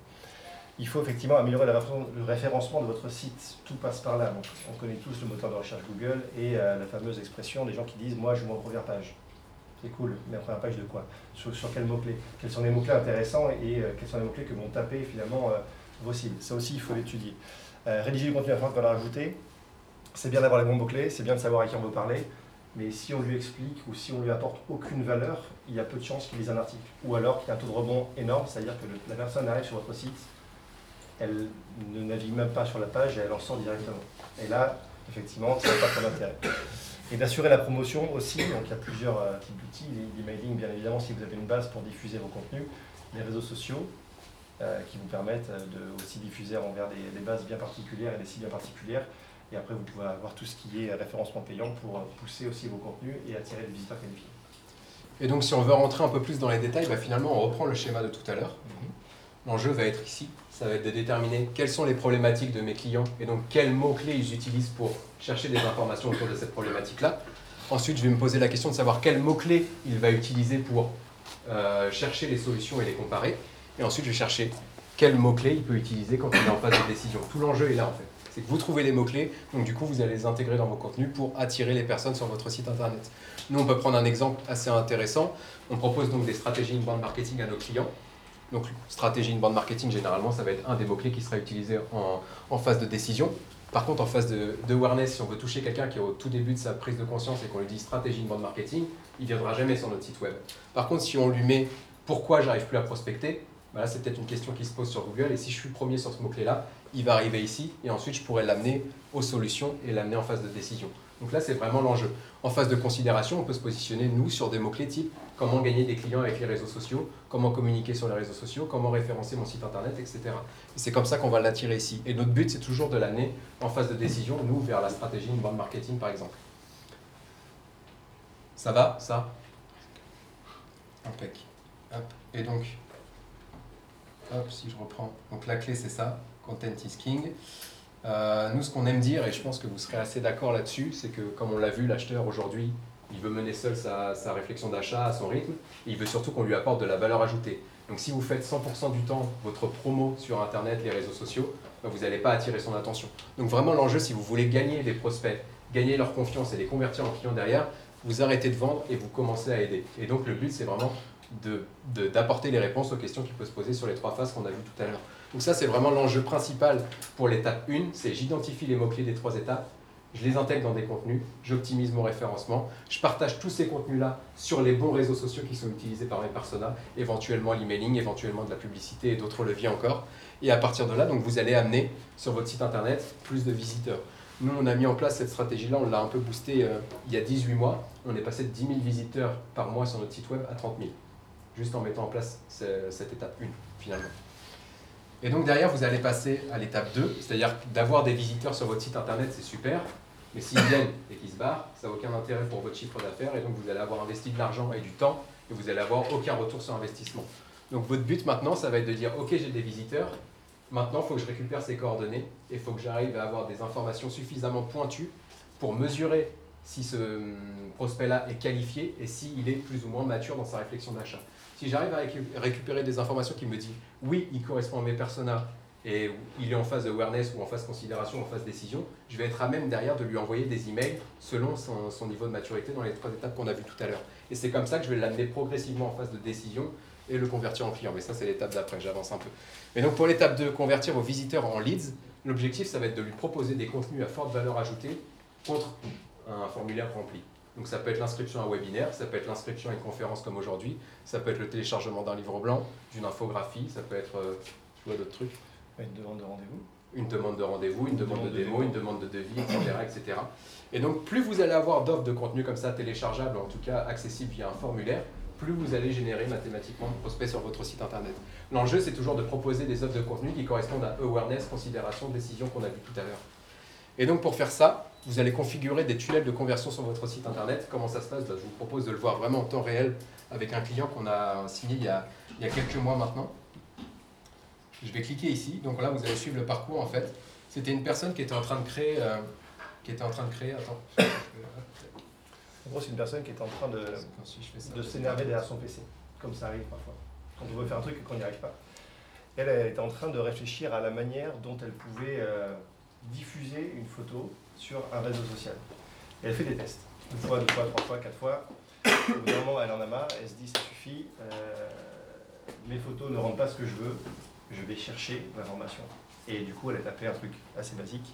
Il faut effectivement améliorer le référencement de votre site. Tout passe par là. on connaît tous le moteur de recherche Google et la fameuse expression des gens qui disent Moi, je veux en première page. C'est cool, mais en première page de quoi? Sur, quels mots-clés Quels sont les mots-clés intéressants et quels sont les mots-clés que vont taper finalement vos cibles? Ça aussi, il faut l'étudier. Euh, rédiger du contenu à de valeur ajoutée, c'est bien d'avoir les bons mots-clés, c'est bien de savoir à qui on veut parler, mais si on lui explique ou si on lui apporte aucune valeur, il y a peu de chances qu'il lise un article. Ou alors qu'il y a un taux de rebond énorme, c'est-à-dire que la personne arrive sur votre site, elle ne navigue même pas sur la page et elle en sort directement. Et là, effectivement, ça n'a pas trop d'intérêt. Et d'assurer la promotion aussi, donc il y a plusieurs euh, types d'outils, l'emailing bien évidemment si vous avez une base pour diffuser vos contenus, les réseaux sociaux, euh, qui vous permettent euh, de aussi diffuser envers des, bases bien particulières et des sites bien particulières. Et après, vous pouvez avoir tout ce qui est référencement payant pour pousser aussi vos contenus et attirer des visiteurs qualifiés. Et donc, si on veut rentrer un peu plus dans les détails, bah, finalement, on reprend le schéma de tout à l'heure. Mhm. L'enjeu va être ici, ça va être de déterminer quelles sont les problématiques de mes clients et donc quels mots-clés ils utilisent pour chercher des informations autour de cette problématique-là. Ensuite, je vais me poser la question de savoir quels mots-clés il va utiliser pour chercher les solutions et les comparer. Et ensuite, je vais chercher quels mots-clés il peut utiliser quand il est en phase de décision. Tout l'enjeu est là en fait. C'est que vous trouvez les mots-clés, donc du coup vous allez les intégrer dans vos contenus pour attirer les personnes sur votre site internet. Nous on peut prendre un exemple assez intéressant. On propose donc des stratégies inbound marketing à nos clients. Donc stratégie inbound marketing généralement ça va être un des mots-clés qui sera utilisé en, phase de décision. Par contre en phase de, de awareness, si on veut toucher quelqu'un qui est au tout début de sa prise de conscience et qu'on lui dit stratégie inbound marketing, il ne viendra jamais sur notre site web. Par contre si on lui met pourquoi j'arrive plus à prospecter, voilà, c'est peut-être une question qui se pose sur Google. Et si je suis premier sur ce mot-clé-là, il va arriver ici. Et ensuite, je pourrais l'amener aux solutions et l'amener en phase de décision. Donc là, c'est vraiment l'enjeu. En phase de considération, on peut se positionner, nous, sur des mots-clés type comment gagner des clients avec les réseaux sociaux, comment communiquer sur les réseaux sociaux, comment référencer mon site internet, etc. Et c'est comme ça qu'on va l'attirer ici. Et notre but, c'est toujours de l'amener en phase de décision, nous, vers la stratégie inbound marketing, par exemple. Ça va, ça? Impec. Hop. Et donc, Hop, si je reprends. Donc la clé, c'est ça, content is king. Euh, nous, ce qu'on aime dire, et je pense que vous serez assez d'accord là-dessus, c'est que comme on l'a vu, l'acheteur aujourd'hui, il veut mener seul sa, réflexion d'achat à son rythme, et il veut surtout qu'on lui apporte de la valeur ajoutée. Donc si vous faites 100% du temps votre promo sur Internet, les réseaux sociaux, bah, vous n'allez pas attirer son attention. Donc vraiment l'enjeu, si vous voulez gagner des prospects, gagner leur confiance et les convertir en clients derrière, vous arrêtez de vendre et vous commencez à aider. Et donc le but, c'est vraiment d'apporter les réponses aux questions qui peuvent se poser sur les trois phases qu'on a vues tout à l'heure. Donc ça, c'est vraiment l'enjeu principal pour l'étape 1, c'est j'identifie les mots-clés des trois étapes, je les intègre dans des contenus, j'optimise mon référencement, je partage tous ces contenus-là sur les bons réseaux sociaux qui sont utilisés par mes personas, éventuellement l'emailing, éventuellement de la publicité et d'autres leviers encore. Et à partir de là, donc vous allez amener sur votre site internet plus de visiteurs. Nous, on a mis en place cette stratégie-là, on l'a un peu boosté euh, il y a 18 mois. On est passé de 10 000 visiteurs par mois sur notre site web à 30 000 juste en mettant en place cette étape 1 finalement. Et donc derrière, vous allez passer à l'étape 2, c'est-à-dire d'avoir des visiteurs sur votre site internet, c'est super, mais s'ils viennent et qu'ils se barrent, ça n'a aucun intérêt pour votre chiffre d'affaires, et donc vous allez avoir investi de l'argent et du temps, et vous allez avoir aucun retour sur investissement. Donc votre but maintenant, ça va être de dire, ok, j'ai des visiteurs, maintenant il faut que je récupère ces coordonnées, et il faut que j'arrive à avoir des informations suffisamment pointues pour mesurer si ce hum, prospect-là est qualifié et s'il est plus ou moins mature dans sa réflexion d'achat. Si j'arrive à récupérer des informations qui me disent oui, il correspond à mes personas et il est en phase awareness ou en phase considération, en phase décision, je vais être à même derrière de lui envoyer des emails selon son, niveau de maturité dans les trois étapes qu'on a vues tout à l'heure. Et c'est comme ça que je vais l'amener progressivement en phase de décision et le convertir en client. Mais ça, c'est l'étape d'après, j'avance un peu. Mais donc pour l'étape 2, convertir vos visiteurs en leads, l'objectif, ça va être de lui proposer des contenus à forte valeur ajoutée contre un formulaire rempli. Donc ça peut être l'inscription à un webinaire, ça peut être l'inscription à une conférence comme aujourd'hui, ça peut être le téléchargement d'un livre blanc, d'une infographie, ça peut être euh, d'autres trucs. Une demande de rendez-vous. Une demande de rendez-vous, une, demande, de, démo, une demande de devis, etc., etc. Et donc plus vous allez avoir d'offres de contenu comme ça téléchargeables, en tout cas accessibles via un formulaire, plus vous allez générer mathématiquement de prospects sur votre site internet. L'enjeu, c'est toujours de proposer des offres de contenu qui correspondent à awareness, considération, décision qu'on a vu tout à l'heure. Et donc pour faire ça, vous allez configurer des tunnels de conversion sur votre site internet. Comment ça se passe? Bah, Je vous propose de le voir vraiment en temps réel avec un client qu'on a signé il y a, il y a, quelques mois maintenant. Je vais cliquer ici. Donc là, vous allez suivre le parcours en fait. C'était une personne qui était en train de créer. Euh, qui était en train de créer. Attends. En gros, c'est une personne qui est en train de, de s'énerver derrière son PC, comme ça arrive parfois. Quand on veut faire un truc et qu'on n'y arrive pas. Elle, elle était en train de réfléchir à la manière dont elle pouvait euh, diffuser une photo sur un réseau social. Et elle fait des tests. Une fois, deux fois, trois fois, quatre fois. Au bout d'un moment, elle en a marre, elle se dit ça suffit, euh, mes photos ne rendent pas ce que je veux, je vais chercher l'information. Et du coup, elle a tapé un truc assez basique,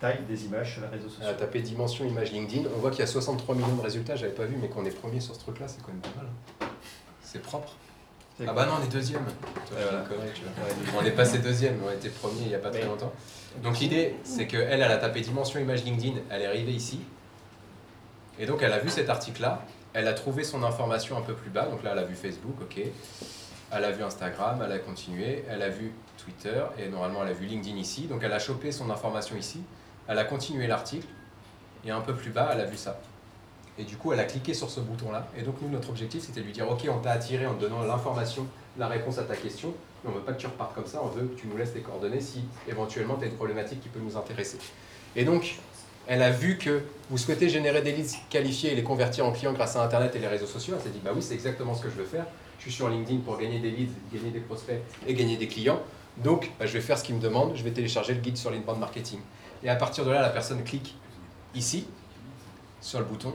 taille des images sur les réseaux sociaux. Elle a tapé dimension image LinkedIn, on voit qu'il y a 63 millions de résultats, j'avais pas vu, mais qu'on est premier sur ce truc-là, c'est quand même pas mal. Hein. C'est propre. Ah bah non, on est deuxième. On est passé deuxième, on était premier il n'y a pas très longtemps. Donc l'idée, c'est qu'elle, elle a tapé dimension image LinkedIn, elle est arrivée ici. Et donc elle a vu cet article-là, elle a trouvé son information un peu plus bas, donc là elle a vu Facebook, ok. Elle a vu Instagram, elle a continué, elle a vu Twitter, et normalement elle a vu LinkedIn ici. Donc elle a chopé son information ici, elle a continué l'article, et un peu plus bas, elle a vu ça. Et du coup, elle a cliqué sur ce bouton-là. Et donc, nous, notre objectif, c'était de lui dire, OK, on t'a attiré en te donnant l'information, la réponse à ta question, mais on ne veut pas que tu repartes comme ça, on veut que tu nous laisses tes coordonnées si éventuellement tu as une problématique qui peut nous intéresser. Et donc, elle a vu que vous souhaitez générer des leads qualifiés et les convertir en clients grâce à Internet et les réseaux sociaux. Elle s'est dit, bah oui, c'est exactement ce que je veux faire. Je suis sur LinkedIn pour gagner des leads, gagner des prospects et gagner des clients. Donc, bah, je vais faire ce qu'il me demande, je vais télécharger le guide sur l'inbound marketing. Et à partir de là, la personne clique ici, sur le bouton,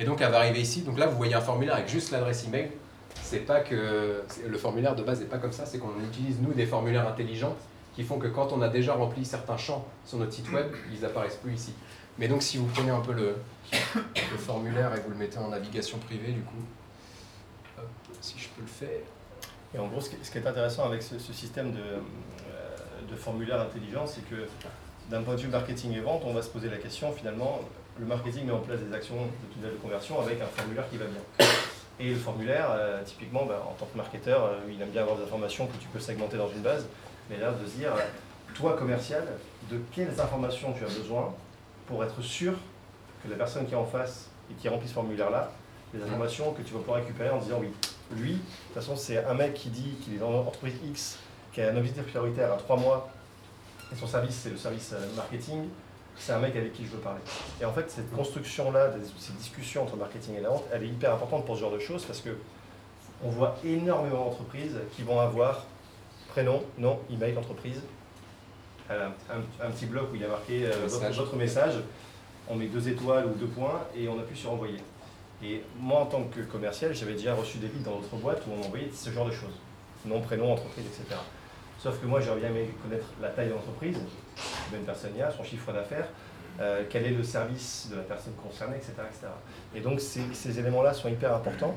et donc elle va arriver ici. Donc là, vous voyez un formulaire avec juste l'adresse email. C'est pas que le formulaire de base n'est pas comme ça, c'est qu'on utilise nous des formulaires intelligents qui font que quand on a déjà rempli certains champs sur notre site web, ils apparaissent plus ici. Mais donc si vous prenez un peu le, formulaire et vous le mettez en navigation privée, du coup, si je peux le faire. Et en gros, ce qui est intéressant avec ce, système de, euh, de formulaire intelligent, c'est que d'un point de vue marketing et vente, on va se poser la question finalement, le marketing met en place des actions de tunnel de conversion avec un formulaire qui va bien. Et le formulaire, euh, typiquement, bah, en tant que marketeur, euh, il aime bien avoir des informations que tu peux segmenter dans une base, mais là, de se dire, euh, toi, commercial, de quelles informations tu as besoin pour être sûr que la personne qui est en face et qui remplit ce formulaire-là, les informations que tu vas pouvoir récupérer en disant oui, lui, de toute façon, c'est un mec qui dit qu'il est dans l'entreprise X, qui a un objectif prioritaire à trois mois, et son service, c'est le service marketing, c'est un mec avec qui je veux parler. Et en fait, cette construction-là, cette discussion entre marketing et la vente, elle est hyper importante pour ce genre de choses parce que on voit énormément d'entreprises qui vont avoir prénom, nom, email, entreprise, un, petit bloc où il y a marqué euh, votre, message, on met deux étoiles ou deux points et on appuie sur envoyer. Et moi, en tant que commercial, j'avais déjà reçu des leads dans d'autres boîtes où on m'envoyait ce genre de choses. Nom, prénom, entreprise, etc. Sauf que moi, j'aurais bien aimé connaître la taille de l'entreprise, combien de personnes il y a, son chiffre d'affaires, euh, quel est le service de la personne concernée, etc. Et donc, ces, éléments-là sont hyper importants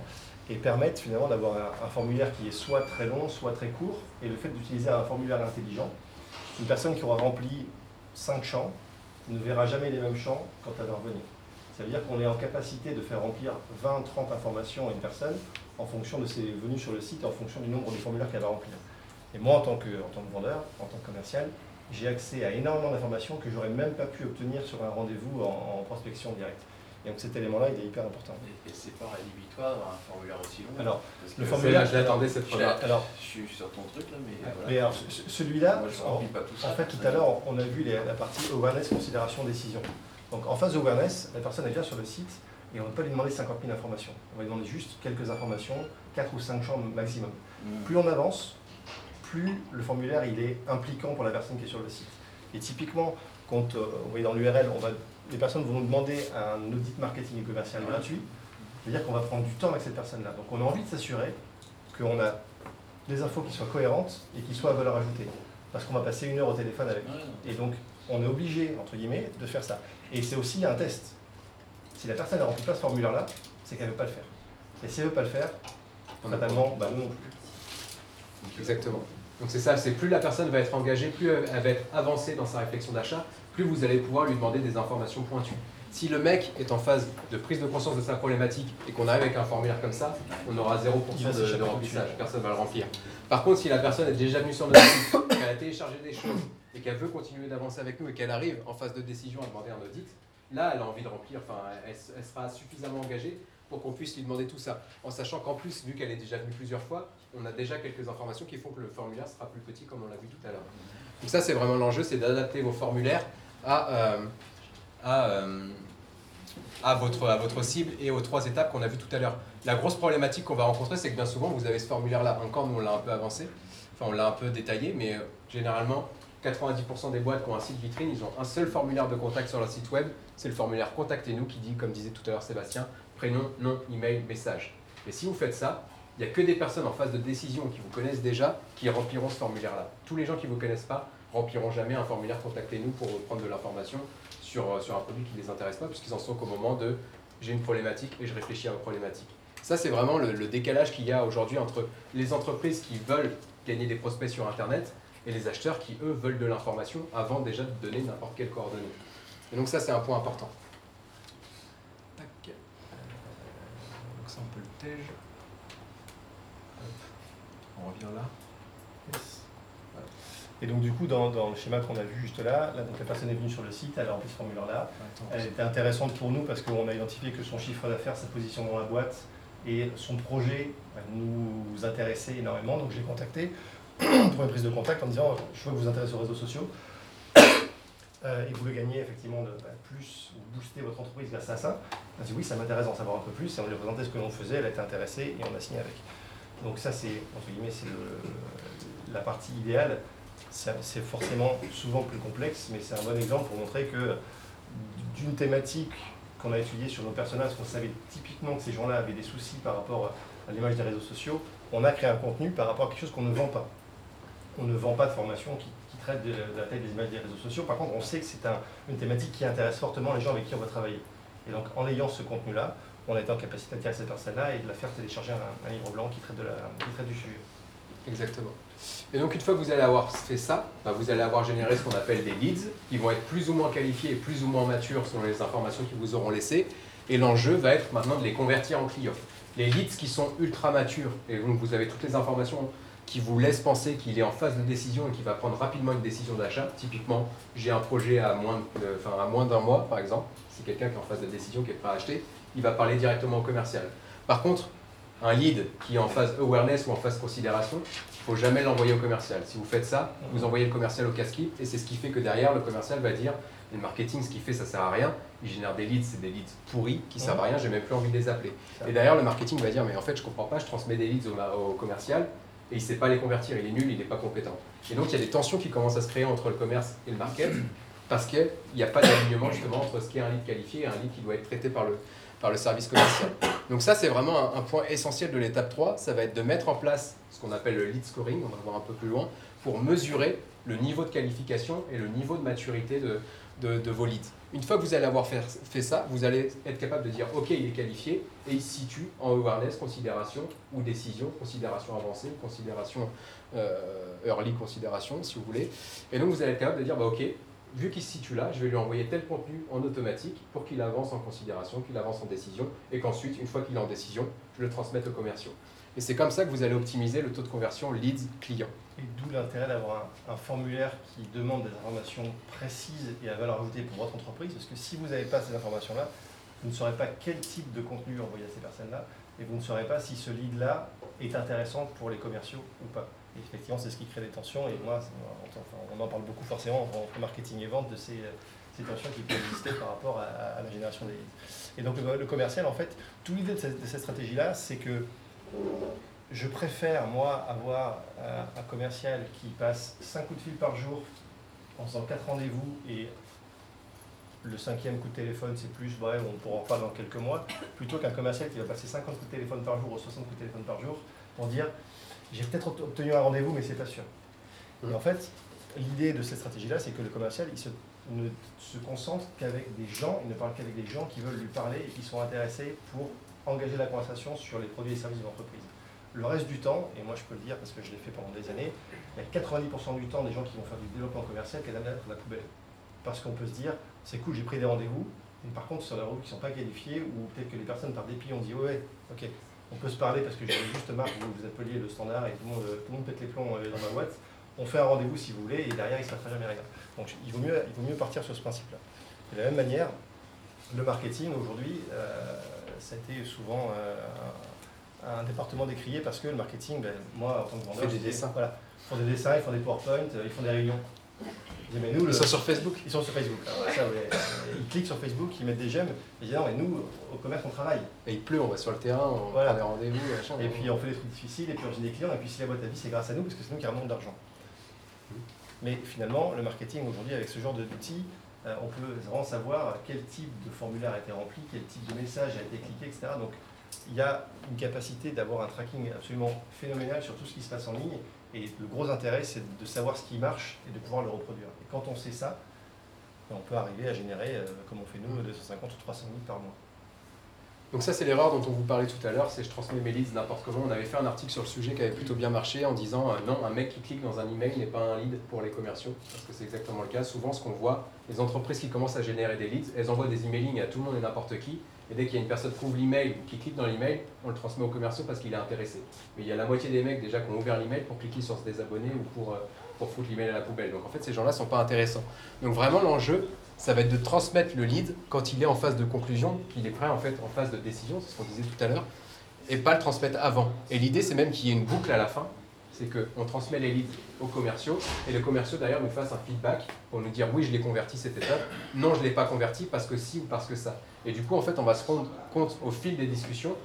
et permettent finalement d'avoir un, formulaire qui est soit très long, soit très court. Et le fait d'utiliser un formulaire intelligent, une personne qui aura rempli 5 champs ne verra jamais les mêmes champs quand elle va revenir. Ça veut dire qu'on est en capacité de faire remplir 20, 30 informations à une personne en fonction de ses venues sur le site et en fonction du nombre de formulaires qu'elle va remplir. Et moi, en tant que, en tant que vendeur, en tant que commercial, j'ai accès à énormément d'informations que j'aurais même pas pu obtenir sur un rendez-vous en, en prospection directe. Et donc cet élément-là, il est hyper important. Et, et c'est pas rédhibitoire d'avoir un formulaire aussi long. Alors, parce le que- formulaire- je l'attendais cette Je, première. Alors, je suis sur ton truc là, mais voilà. mais alors, ce- celui-là, en, remplis pas tout ça. en fait, tout à l'heure, on a vu les- la partie awareness, considération, décision. Donc en phase awareness, la personne elle vient sur le site et on ne va pas lui demander 50 000 informations. On va lui demander juste quelques informations, 4 ou 5 champs maximum. Mm. Plus on avance, plus le formulaire il est impliquant pour la personne qui est sur le site. Et typiquement, quand euh, vous voyez dans l'URL, on les personnes vont nous demander un audit marketing et commercial gratuit, c'est-à-dire qu'on va prendre du temps avec cette personne-là. Donc on a envie de s'assurer qu'on a des infos qui soient cohérentes et qui soient à valeur ajoutée. Parce qu'on va passer une heure au téléphone avec. Et donc, on est obligé, entre guillemets, de faire ça. Et c'est aussi un test. Si la personne ne remplit pas ce formulaire-là, c'est qu'elle ne veut pas le faire. Et si elle ne veut pas le faire, On fatalement, bah, nous non plus. Exactement. Donc c'est ça, c'est plus la personne va être engagée, plus elle va être avancée dans sa réflexion d'achat, plus vous allez pouvoir lui demander des informations pointues. Si le mec est en phase de prise de conscience de sa problématique et qu'on arrive avec un formulaire comme ça, on aura 0% Il va de, de remplissage, personne ne va le remplir. Par contre, si la personne est déjà venue sur notre site, qu'elle a téléchargé des choses et qu'elle veut continuer d'avancer avec nous et qu'elle arrive en phase de décision à demander un audit, là elle a envie de remplir, enfin elle, elle sera suffisamment engagée pour qu'on puisse lui demander tout ça. En sachant qu'en plus, vu qu'elle est déjà venue plusieurs fois, on a déjà quelques informations qui font que le formulaire sera plus petit comme on l'a vu tout à l'heure. Donc ça c'est vraiment l'enjeu, c'est d'adapter vos formulaires à, euh, euh, à, votre, à votre cible et aux trois étapes qu'on a vues tout à l'heure. La grosse problématique qu'on va rencontrer, c'est que bien souvent vous avez ce formulaire-là, encore nous on l'a un peu avancé, enfin on l'a un peu détaillé, mais euh, généralement 90% des boîtes qui ont un site vitrine, ils ont un seul formulaire de contact sur leur site web, c'est le formulaire Contactez-nous qui dit, comme disait tout à l'heure Sébastien, prénom, nom, email, message. Et si vous faites ça, il n'y a que des personnes en phase de décision qui vous connaissent déjà qui rempliront ce formulaire-là. Tous les gens qui ne vous connaissent pas rempliront jamais un formulaire Contactez-nous pour prendre de l'information sur, euh, sur un produit qui ne les intéresse pas, puisqu'ils en sont qu'au moment de j'ai une problématique et je réfléchis à une problématique. Ça, c'est vraiment le, le décalage qu'il y a aujourd'hui entre les entreprises qui veulent gagner des prospects sur Internet et les acheteurs qui, eux, veulent de l'information avant déjà de donner n'importe quelle coordonnée. Et donc ça, c'est un point important. Tac. Euh, donc ça, on peut le tège. On revient là. Yes. Et donc du coup, dans, dans le schéma qu'on a vu juste là, là donc la personne est venue sur le site, elle a rempli ce formulaire-là. Elle était intéressante pour nous parce qu'on a identifié que son chiffre d'affaires, sa position dans la boîte et son projet euh, nous intéressait énormément. Donc je l'ai contacté pour une prise de contact en disant je veux que vous intéressez aux réseaux sociaux euh, et vous voulez gagner effectivement de, bah, plus ou booster votre entreprise grâce à ça. Elle a dit oui, ça m'intéresse d'en savoir un peu plus et on lui a présenté ce que l'on faisait, elle a été intéressée et on a signé avec. Donc ça c'est la partie idéale. C'est forcément souvent plus complexe, mais c'est un bon exemple pour montrer que d'une thématique qu'on a étudiée sur nos personnages, qu'on savait typiquement que ces gens-là avaient des soucis par rapport à l'image des réseaux sociaux, on a créé un contenu par rapport à quelque chose qu'on ne vend pas. On ne vend pas de formation qui, traite de, la taille des images des réseaux sociaux. Par contre, on sait que c'est un- une thématique qui intéresse fortement les gens avec qui on va travailler. Et donc, en ayant ce contenu-là, on a été en capacité d'attirer cette personne-là et de la faire télécharger un, livre blanc qui traite, de la, qui traite du sujet. Exactement. Et donc une fois que vous allez avoir fait ça, bah, vous allez avoir généré ce qu'on appelle des leads, qui vont être plus ou moins qualifiés et plus ou moins matures selon les informations qu'ils vous auront laissées. Et l'enjeu va être maintenant de les convertir en clients. Les leads qui sont ultra matures, et donc vous avez toutes les informations qui vous laissent penser qu'il est en phase de décision et qu'il va prendre rapidement une décision d'achat. Typiquement, j'ai un projet à moins, de- enfin, à moins d'un mois, par exemple. C'est quelqu'un qui est en phase de décision, qui est prêt à acheter. Il va parler directement au commercial. Par contre, un lead qui est en phase awareness ou en phase considération, il faut jamais l'envoyer au commercial. Si vous faites ça, vous envoyez le commercial au casse-clip et c'est ce qui fait que derrière, le commercial va dire le marketing, ce qu'il fait, ça sert à rien. Il génère des leads, c'est des leads pourris qui servent à rien, j'ai même plus envie de les appeler. Et derrière, le marketing va dire mais en fait, je comprends pas, je transmets des leads au commercial et il sait pas les convertir, il est nul, il n'est pas compétent. Et donc, il y a des tensions qui commencent à se créer entre le commerce et le market parce qu'il n'y a pas d'alignement justement entre ce qui est un lead qualifié et un lead qui doit être traité par le, par le service commercial. Donc ça, c'est vraiment un, un point essentiel de l'étape 3, ça va être de mettre en place ce qu'on appelle le lead scoring, on va voir un peu plus loin, pour mesurer le niveau de qualification et le niveau de maturité de, de, de vos leads. Une fois que vous allez avoir fait, fait ça, vous allez être capable de dire ok, il est qualifié et il se situe en awareness, considération ou décision, considération avancée, considération euh, early, considération si vous voulez. Et donc vous allez être capable de dire bah, ok, vu qu'il se situe là, je vais lui envoyer tel contenu en automatique pour qu'il avance en considération, qu'il avance en décision, et qu'ensuite, une fois qu'il est en décision, je le transmette aux commerciaux. Et c'est comme ça que vous allez optimiser le taux de conversion leads client. Et d'où l'intérêt d'avoir un, formulaire qui demande des informations précises et à valeur ajoutée pour votre entreprise, parce que si vous n'avez pas ces informations-là, vous ne saurez pas quel type de contenu envoyer à ces personnes-là, et vous ne saurez pas si ce lead-là est intéressant pour les commerciaux ou pas. Et effectivement, c'est ce qui crée des tensions, et moi, on en parle beaucoup forcément entre marketing et vente de ces, euh, ces tensions qui peuvent exister par rapport à, la génération des leads. Et donc le, commercial, en fait, tout l'idée de cette stratégie-là, c'est que je préfère, moi, avoir euh, un commercial qui passe 5 coups de fil par jour en faisant 4 rendez-vous et le cinquième coup de téléphone, c'est plus, bref, on pourra en reparler dans quelques mois, plutôt qu'un commercial qui va passer 50 coups de téléphone par jour ou 60 coups de téléphone par jour pour dire j'ai peut-être obt- obtenu un rendez-vous, mais c'est pas sûr. Et en fait, l'idée de cette stratégie-là, c'est que le commercial, il ne se concentre qu'avec des gens, il ne parle qu'avec des gens qui veulent lui parler et qui sont intéressés pour engager la conversation sur les produits et services de l'entreprise. Le reste du temps, et moi je peux le dire parce que je l'ai fait pendant des années, il y a 90% du temps des gens qui vont faire du développement commercial qui est mettre la poubelle. Parce qu'on peut se dire, c'est cool, j'ai pris des rendez-vous, mais par contre sur la route qui ne sont pas qualifiés, ou peut-être que les personnes par dépit ont dit, ouais, ok, on peut se parler parce que j'ai juste marre que vous vous appeliez le standard et tout le monde, monde pète les plombs euh, dans ma boîte. On fait un rendez-vous si vous voulez et derrière il ne se passera jamais rien. Donc il vaut mieux, il vaut mieux partir sur ce principe-là. De la même manière, le marketing aujourd'hui, euh, ça a été souvent euh, un, département décrié parce que le marketing, ben, moi en tant que vendeur, des dessins. Voilà, ils font des dessins, ils font des PowerPoint, euh, ils font des réunions. Je dis, mais nous, le- Ils sont sur Facebook. ils sont sur Facebook. Alors, ça, ouais, ils cliquent sur Facebook, ils mettent des j'aime. Ils disent non, mais nous, au commerce, on travaille. Et il pleut, on va sur le terrain, on Voilà. prend des rendez-vous. Et puis on fait des trucs difficiles, et puis on gêne des clients, et puis si la boîte à vie, c'est grâce à nous, parce que c'est nous qui remontons de l'argent. Mais finalement, le marketing aujourd'hui, avec ce genre d'outils, euh, on peut vraiment savoir quel type de formulaire a été rempli, quel type de message a été cliqué, etc. Donc il y a une capacité d'avoir un tracking absolument phénoménal sur tout ce qui se passe en ligne. Et le gros intérêt, c'est de savoir ce qui marche et de pouvoir le reproduire. Et quand on sait ça, on peut arriver à générer, euh, comme on fait nous, 250 ou 300 000 par mois. Donc ça c'est l'erreur dont on vous parlait tout à l'heure, c'est je transmets mes leads n'importe comment. On avait fait un article sur le sujet qui avait plutôt bien marché en disant euh, non, un mec qui clique dans un email n'est pas un lead pour les commerciaux, parce que c'est exactement le cas. Souvent ce qu'on voit, les entreprises qui commencent à générer des leads, elles envoient des emailing à tout le monde et n'importe qui, et dès qu'il y a une personne qui ouvre l'email ou qui clique dans l'email, on le transmet aux commerciaux parce qu'il est intéressé. Mais il y a la moitié des mecs déjà qui ont ouvert l'email pour cliquer sur se désabonner ou pour, euh, pour foutre l'email à la poubelle. Donc en fait ces gens-là sont pas intéressants. Donc vraiment l'enjeu, ça va être de transmettre le lead quand il est en phase de conclusion, qu'il est prêt en fait en phase de décision, c'est ce qu'on disait tout à l'heure, et pas le transmettre avant. Et l'idée c'est même qu'il y ait une boucle à la fin, c'est qu'on transmet les leads aux commerciaux, et les commerciaux d'ailleurs nous fassent un feedback pour nous dire oui je l'ai converti cette étape, non je ne l'ai pas converti parce que si ou parce que ça. Et du coup en fait on va se rendre compte au fil des discussions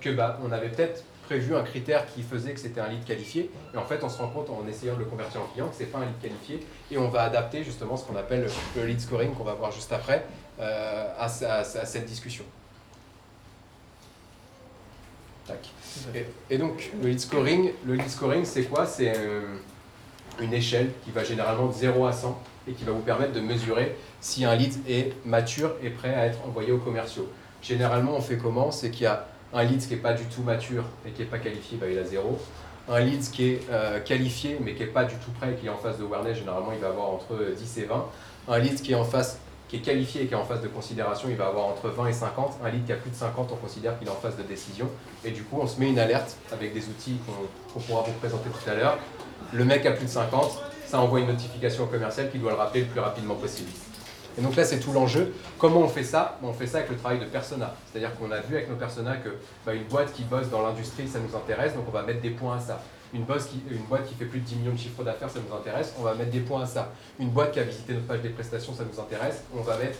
que bah on avait peut-être prévu un critère qui faisait que c'était un lead qualifié, et en fait on se rend compte en essayant de le convertir en client que c'est pas un lead qualifié, et on va adapter justement ce qu'on appelle le lead scoring qu'on va voir juste après euh, à, à- à cette discussion. Tac. Et, et donc le lead scoring, le lead scoring c'est quoi? C'est euh, une échelle qui va généralement de 0 à 100 et qui va vous permettre de mesurer si un lead est mature et prêt à être envoyé aux commerciaux. Généralement on fait comment? C'est qu'il y a un lead qui n'est pas du tout mature et qui n'est pas qualifié, bah, il a 0. Un lead qui est euh, qualifié mais qui n'est pas du tout prêt et qui est en phase de awareness, généralement il va avoir entre 10 et 20. Un lead qui est qualifié et qui est en phase de considération, il va avoir entre 20 et 50. Un lead qui a plus de 50, on considère qu'il est en phase de décision. Et du coup, on se met une alerte avec des outils qu'on pourra vous présenter tout à l'heure. Le mec a plus de 50, ça envoie une notification au commercial qui doit le rappeler le plus rapidement possible. Et donc là, c'est tout l'enjeu. Comment on fait ça? On fait ça avec le travail de persona. C'est-à-dire qu'on a vu avec nos personas que bah, une boîte qui bosse dans l'industrie, ça nous intéresse, donc on va mettre des points à ça. Une, boss qui- une boîte qui fait plus de 10 millions de chiffres d'affaires, ça nous intéresse, on va mettre des points à ça. Une boîte qui a visité notre page des prestations, ça nous intéresse, on va mettre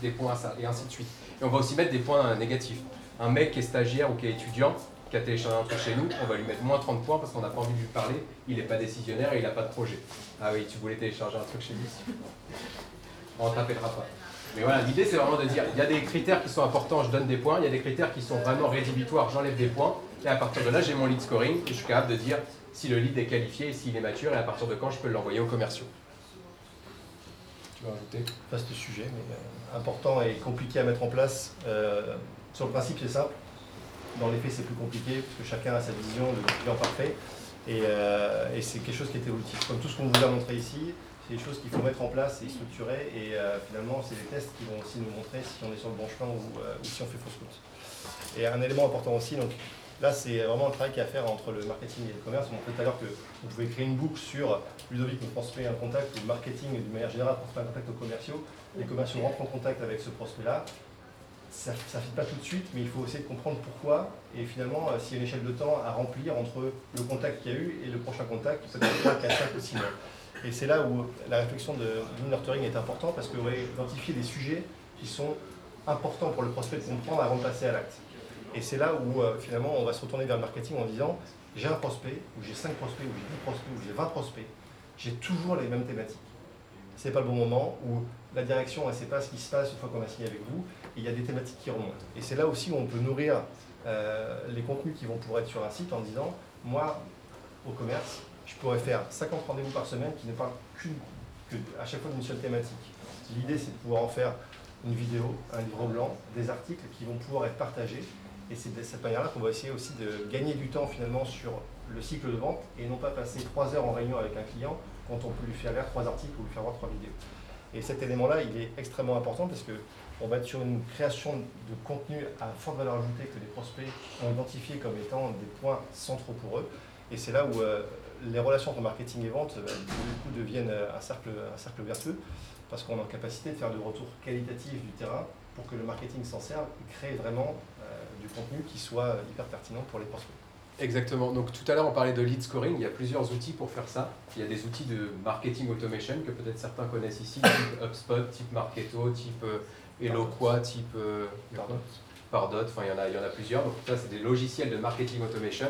des points à ça, et ainsi de suite. Et on va aussi mettre des points négatifs. Un mec qui est stagiaire ou qui est étudiant, qui a téléchargé un truc chez nous, on va lui mettre moins 30 points parce qu'on n'a pas envie de lui parler, il n'est pas décisionnaire et il n'a pas de projet. Ah oui, tu voulais télécharger un truc chez lui On ne t'appellera pas. Mais voilà, l'idée c'est vraiment de dire, il y a des critères qui sont importants, je donne des points, il y a des critères qui sont vraiment rédhibitoires, j'enlève des points, et à partir de là j'ai mon lead scoring, et je suis capable de dire si le lead est qualifié et s'il est mature, et à partir de quand je peux l'envoyer aux commerciaux. Tu veux rajouter? Vaste sujet, mais euh, important et compliqué à mettre en place. Euh, sur le principe, c'est simple. Dans les faits, c'est plus compliqué parce que chacun a sa vision de client parfait. Et, euh, et c'est quelque chose qui est évolutif. Comme tout ce qu'on vous a montré ici, des choses qu'il faut mettre en place et structurer. Et euh, finalement, c'est des tests qui vont aussi nous montrer si on est sur le bon chemin ou, euh, ou si on fait fausse route. Et un élément important aussi, donc Là, c'est vraiment un travail qu'il y a à faire entre le marketing et le commerce. On montrait tout à l'heure que vous pouvez créer une boucle sur Ludovic me transmet un contact, ou le marketing, d'une manière générale, transmet un contact aux commerciaux. Les commerciaux rentrent en contact avec ce prospect-là. Ça ne fit pas tout de suite, mais il faut essayer de comprendre pourquoi. Et finalement, euh, s'il y a une échelle de temps à remplir entre le contact qu'il y a eu et le prochain contact, peut-être qu'il y a 5 ou 6 mois. Et c'est là où la réflexion de nurturing est importante parce que vous identifier des sujets qui sont importants pour le prospect de comprendre avant de passer à l'acte. Et c'est là où euh, finalement on va se retourner vers le marketing en disant j'ai un prospect, ou j'ai 5 prospects, ou j'ai 10 prospects, ou j'ai 20 prospects, j'ai toujours les mêmes thématiques. C'est pas le bon moment, où la direction ne sait pas ce qui se passe une fois qu'on a signé avec vous, il y a des thématiques qui remontent. Et c'est là aussi où on peut nourrir euh, les contenus qui vont pouvoir être sur un site en disant moi, au commerce, je pourrais faire 50 rendez-vous par semaine qui ne parlent qu'une, à chaque fois d'une seule thématique. L'idée, c'est de pouvoir en faire une vidéo, un livre blanc, des articles qui vont pouvoir être partagés et c'est de cette manière-là qu'on va essayer aussi de gagner du temps finalement sur le cycle de vente et non pas passer trois heures en réunion avec un client quand on peut lui faire lire trois articles ou lui faire voir trois vidéos. Et cet élément-là, il est extrêmement important parce que on va être sur une création de contenu à forte valeur ajoutée que les prospects ont identifié comme étant des points centraux pour eux. Et c'est là où euh, les relations entre marketing et vente euh, du deviennent un cercle, un cercle vertueux parce qu'on est en capacité de faire le retour qualitatif du terrain pour que le marketing s'en serve et crée vraiment du contenu qui soit hyper pertinent pour les prospects. Exactement. Donc tout à l'heure, on parlait de lead scoring. Il y a plusieurs outils pour faire ça. Il y a des outils de marketing automation que peut-être certains connaissent ici, type HubSpot, type Marketo, type euh, Eloqua, type euh. Enfin, il y, en a, il y en a plusieurs. Donc ça, c'est des logiciels de marketing automation.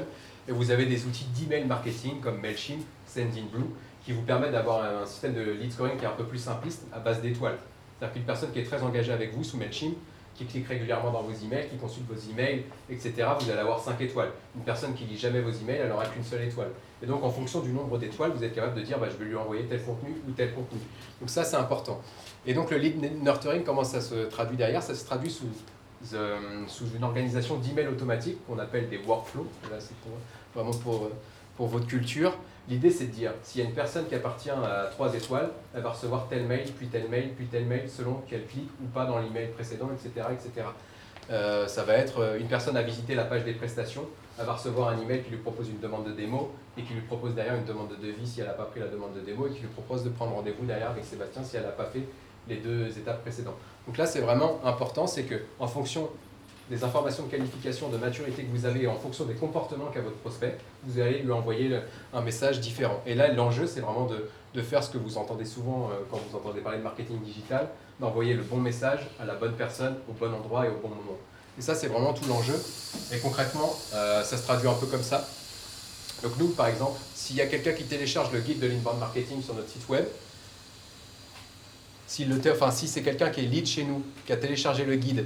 Et vous avez des outils d'email marketing comme MailChimp, Sendinblue, qui vous permettent d'avoir un système de lead scoring qui est un peu plus simpliste à base d'étoiles. C'est-à-dire qu'une personne qui est très engagée avec vous sous MailChimp, qui clique régulièrement dans vos emails, qui consulte vos emails, etc., vous allez avoir 5 étoiles. Une personne qui lit jamais vos emails, elle n'aura qu'une seule étoile. Et donc, en fonction du nombre d'étoiles, vous êtes capable de dire bah, je vais lui envoyer tel contenu ou tel contenu. Donc, ça, c'est important. Et donc, le lead nurturing, comment ça se traduit derrière? Ça se traduit sous, euh, sous une organisation d'emails automatiques qu'on appelle des workflows. Là, c'est vraiment pour, pour votre culture. L'idée, c'est de dire, s'il y a une personne qui appartient à 3 étoiles, elle va recevoir tel mail, puis tel mail, puis tel mail, selon qu'elle clique ou pas dans l'email précédent, etc. etc. Euh, ça va être euh, une personne a visité la page des prestations, elle va recevoir un email qui lui propose une demande de démo et qui lui propose derrière une demande de devis si elle n'a pas pris la demande de démo et qui lui propose de prendre rendez-vous derrière avec Sébastien si elle n'a pas fait les deux étapes précédentes. Donc là, c'est vraiment important, c'est que en fonction des informations de qualification, de maturité que vous avez en fonction des comportements qu'a votre prospect, vous allez lui envoyer un message différent. Et là, l'enjeu, c'est vraiment de, de, faire ce que vous entendez souvent euh, quand vous entendez parler de marketing digital, d'envoyer le bon message à la bonne personne, au bon endroit et au bon moment. Et ça, c'est vraiment tout l'enjeu. Et concrètement, euh, ça se traduit un peu comme ça. Donc nous, par exemple, s'il y a quelqu'un qui télécharge le guide de l'inbound marketing sur notre site web, si, enfin, si c'est quelqu'un qui est lead chez nous, qui a téléchargé le guide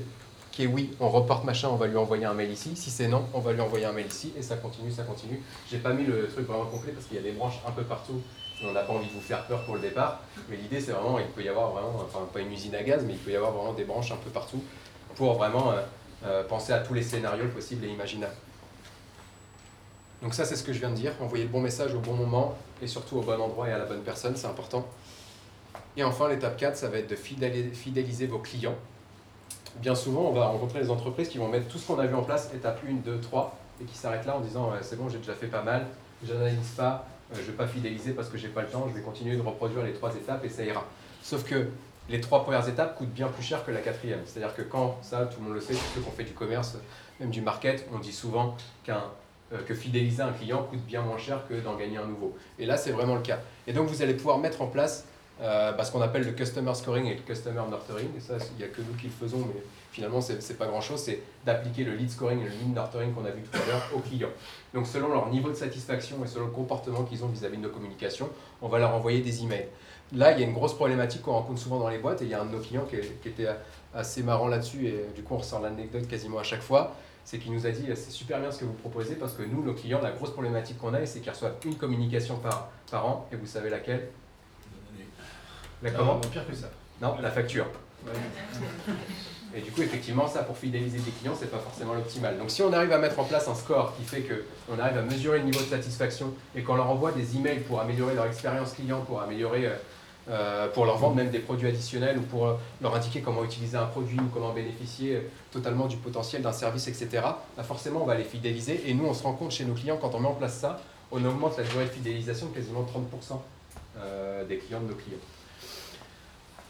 qui est oui, on reporte machin, on va lui envoyer un mail ici. Si c'est non, on va lui envoyer un mail ici. Et ça continue, ça continue. J'ai pas mis le truc vraiment complet parce qu'il y a des branches un peu partout. On n'a pas envie de vous faire peur pour le départ. Mais l'idée, c'est vraiment, il peut y avoir vraiment, enfin pas une usine à gaz, mais il peut y avoir vraiment des branches un peu partout pour vraiment euh, euh, penser à tous les scénarios possibles et imaginables. Donc ça, c'est ce que je viens de dire. Envoyer le bon message au bon moment et surtout au bon endroit et à la bonne personne, c'est important. Et enfin, l'étape 4, ça va être de fidéliser vos clients bien souvent, on va rencontrer des entreprises qui vont mettre tout ce qu'on a vu en place, étape 1, 2, 3, et qui s'arrêtent là en disant c'est bon, j'ai déjà fait pas mal, j'analyse pas, euh, je ne vais pas fidéliser parce que j'ai pas le temps, je vais continuer de reproduire les trois étapes et ça ira. Sauf que les trois premières étapes coûtent bien plus cher que la quatrième. C'est-à-dire que quand, ça tout le monde le sait, ceux qui ont fait du commerce, même du market, on dit souvent qu'un euh, que fidéliser un client coûte bien moins cher que d'en gagner un nouveau. Et là, c'est vraiment le cas. Et donc, vous allez pouvoir mettre en place euh, bah, ce qu'on appelle le customer scoring et le customer nurturing. Et ça, il n'y a que nous qui le faisons, mais finalement, ce n'est pas grand-chose. C'est d'appliquer le lead scoring et le lead nurturing qu'on a vu tout à l'heure aux clients. Donc, selon leur niveau de satisfaction et selon le comportement qu'ils ont vis-à-vis de nos communications, on va leur envoyer des emails. Là, il y a une grosse problématique qu'on rencontre souvent dans les boîtes, et il y a un de nos clients qui, qui était assez marrant là-dessus, et du coup, on ressort l'anecdote quasiment à chaque fois c'est qu'il nous a dit c'est super bien ce que vous proposez parce que nous, nos clients, la grosse problématique qu'on a, c'est qu'ils reçoivent une communication par, par an, et vous savez laquelle? La comment Pire que ça. Non, la facture. Et du coup, effectivement, ça, pour fidéliser des clients, c'est pas forcément l'optimal. Donc, si on arrive à mettre en place un score qui fait qu'on arrive à mesurer le niveau de satisfaction et qu'on leur envoie des emails pour améliorer leur expérience client, pour améliorer euh, euh, pour leur vendre même des produits additionnels ou pour euh, leur indiquer comment utiliser un produit ou comment bénéficier totalement du potentiel d'un service, etc., bah forcément, on va les fidéliser. Et nous, on se rend compte chez nos clients, quand on met en place ça, on augmente la durée de fidélisation de quasiment 30% euh, des clients de nos clients.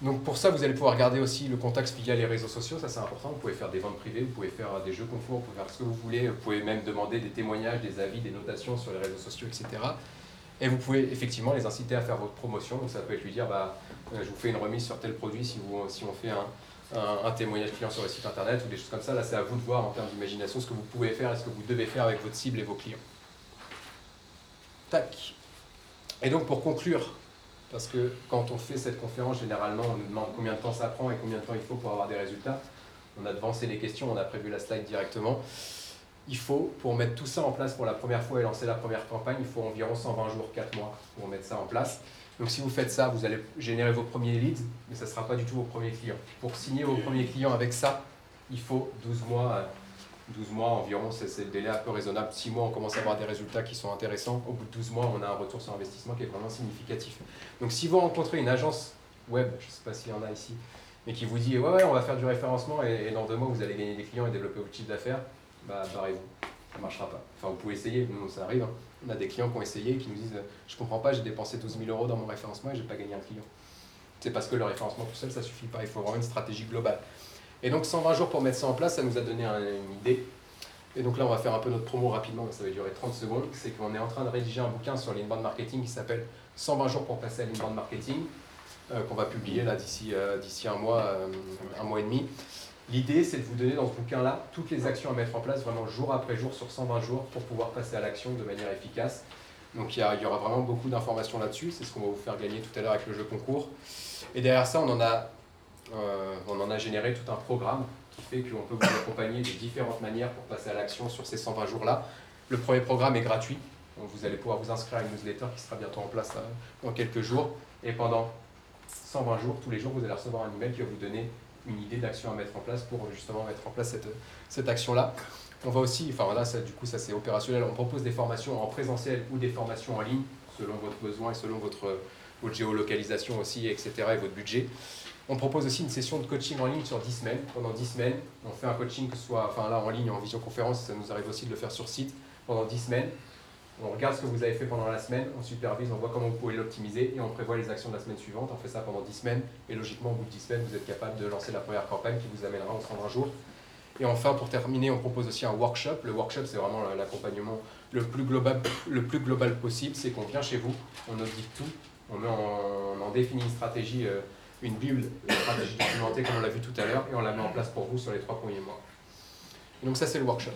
Donc pour ça, vous allez pouvoir garder aussi le contact via les réseaux sociaux, ça c'est important. Vous pouvez faire des ventes privées, vous pouvez faire des jeux concours, vous pouvez faire ce que vous voulez. Vous pouvez même demander des témoignages, des avis, des notations sur les réseaux sociaux, etc. Et vous pouvez effectivement les inciter à faire votre promotion. Donc ça peut être lui dire, bah, euh, je vous fais une remise sur tel produit si, vous, si on fait un, un, témoignage client sur le site internet ou des choses comme ça. Là, c'est à vous de voir en termes d'imagination ce que vous pouvez faire et ce que vous devez faire avec votre cible et vos clients. Tac. Et donc pour conclure, parce que quand on fait cette conférence, généralement, on nous demande combien de temps ça prend et combien de temps il faut pour avoir des résultats. On a devancé les questions, on a prévu la slide directement. Il faut, pour mettre tout ça en place pour la première fois et lancer la première campagne, il faut environ 120 jours, 4 mois pour mettre ça en place. Donc si vous faites ça, vous allez générer vos premiers leads, mais ça ne sera pas du tout vos premiers clients. Pour signer vos premiers clients avec ça, il faut 12 mois 12 mois environ, c'est le délai un peu raisonnable. 6 mois, on commence à avoir des résultats qui sont intéressants. Au bout de 12 mois, on a un retour sur investissement qui est vraiment significatif. Donc si vous rencontrez une agence web, je ne sais pas s'il y en a ici, mais qui vous dit ouais, ouais, on va faire du référencement et, dans deux mois, vous allez gagner des clients et développer votre chiffre d'affaires, bah barrez-vous. Ça ne marchera pas. Enfin, vous pouvez essayer, nous, ça arrive. Hein. On a des clients qui ont essayé et qui nous disent je ne comprends pas, j'ai dépensé 12 000 euros dans mon référencement et je n'ai pas gagné un client. C'est parce que le référencement tout seul, ça suffit pas. Il faut vraiment une stratégie globale. Et donc 120 jours pour mettre ça en place, ça nous a donné une idée et donc là, on va faire un peu notre promo rapidement, ça va durer 30 secondes. C'est qu'on est en train de rédiger un bouquin sur l'inbound marketing qui s'appelle 120 jours pour passer à l'inbound marketing, euh, qu'on va publier là d'ici euh, un mois, euh, un mois et demi. L'idée, c'est de vous donner dans ce bouquin-là toutes les actions à mettre en place, vraiment jour après jour, sur 120 jours, pour pouvoir passer à l'action de manière efficace. Donc il y aura vraiment beaucoup d'informations là-dessus, c'est ce qu'on va vous faire gagner tout à l'heure avec le jeu concours. Et derrière ça, on en a, on en a généré tout un programme qui fait qu'on peut vous accompagner de différentes manières pour passer à l'action sur ces 120 jours-là. Le premier programme est gratuit, donc vous allez pouvoir vous inscrire à une newsletter qui sera bientôt en place euh, dans quelques jours. Et pendant 120 jours, tous les jours, vous allez recevoir un email qui va vous donner une idée d'action à mettre en place pour justement mettre en place cette, cette action-là. On va aussi, enfin ça, du coup, ça c'est opérationnel. On propose des formations en présentiel ou des formations en ligne selon votre besoin et selon votre, votre géolocalisation aussi, etc. et votre budget. On propose aussi une session de coaching en ligne sur 10 semaines. Pendant 10 semaines, on fait un coaching que ce soit, enfin là en ligne, en visioconférence, ça nous arrive aussi de le faire sur site. Pendant 10 semaines, on regarde ce que vous avez fait pendant la semaine, on supervise, on voit comment vous pouvez l'optimiser et on prévoit les actions de la semaine suivante. On fait ça pendant 10 semaines et logiquement, au bout de 10 semaines, vous êtes capable de lancer la première campagne qui vous amènera en 120 jours. Et enfin, pour terminer, on propose aussi un workshop. Le workshop, c'est vraiment l'accompagnement le plus global, possible. C'est qu'on vient chez vous, on audite tout, on, met en, définit une stratégie. Euh, une Bible, une stratégie documentée comme on l'a vu tout à l'heure, et on la met en place pour vous sur les trois premiers mois. Donc ça c'est le workshop.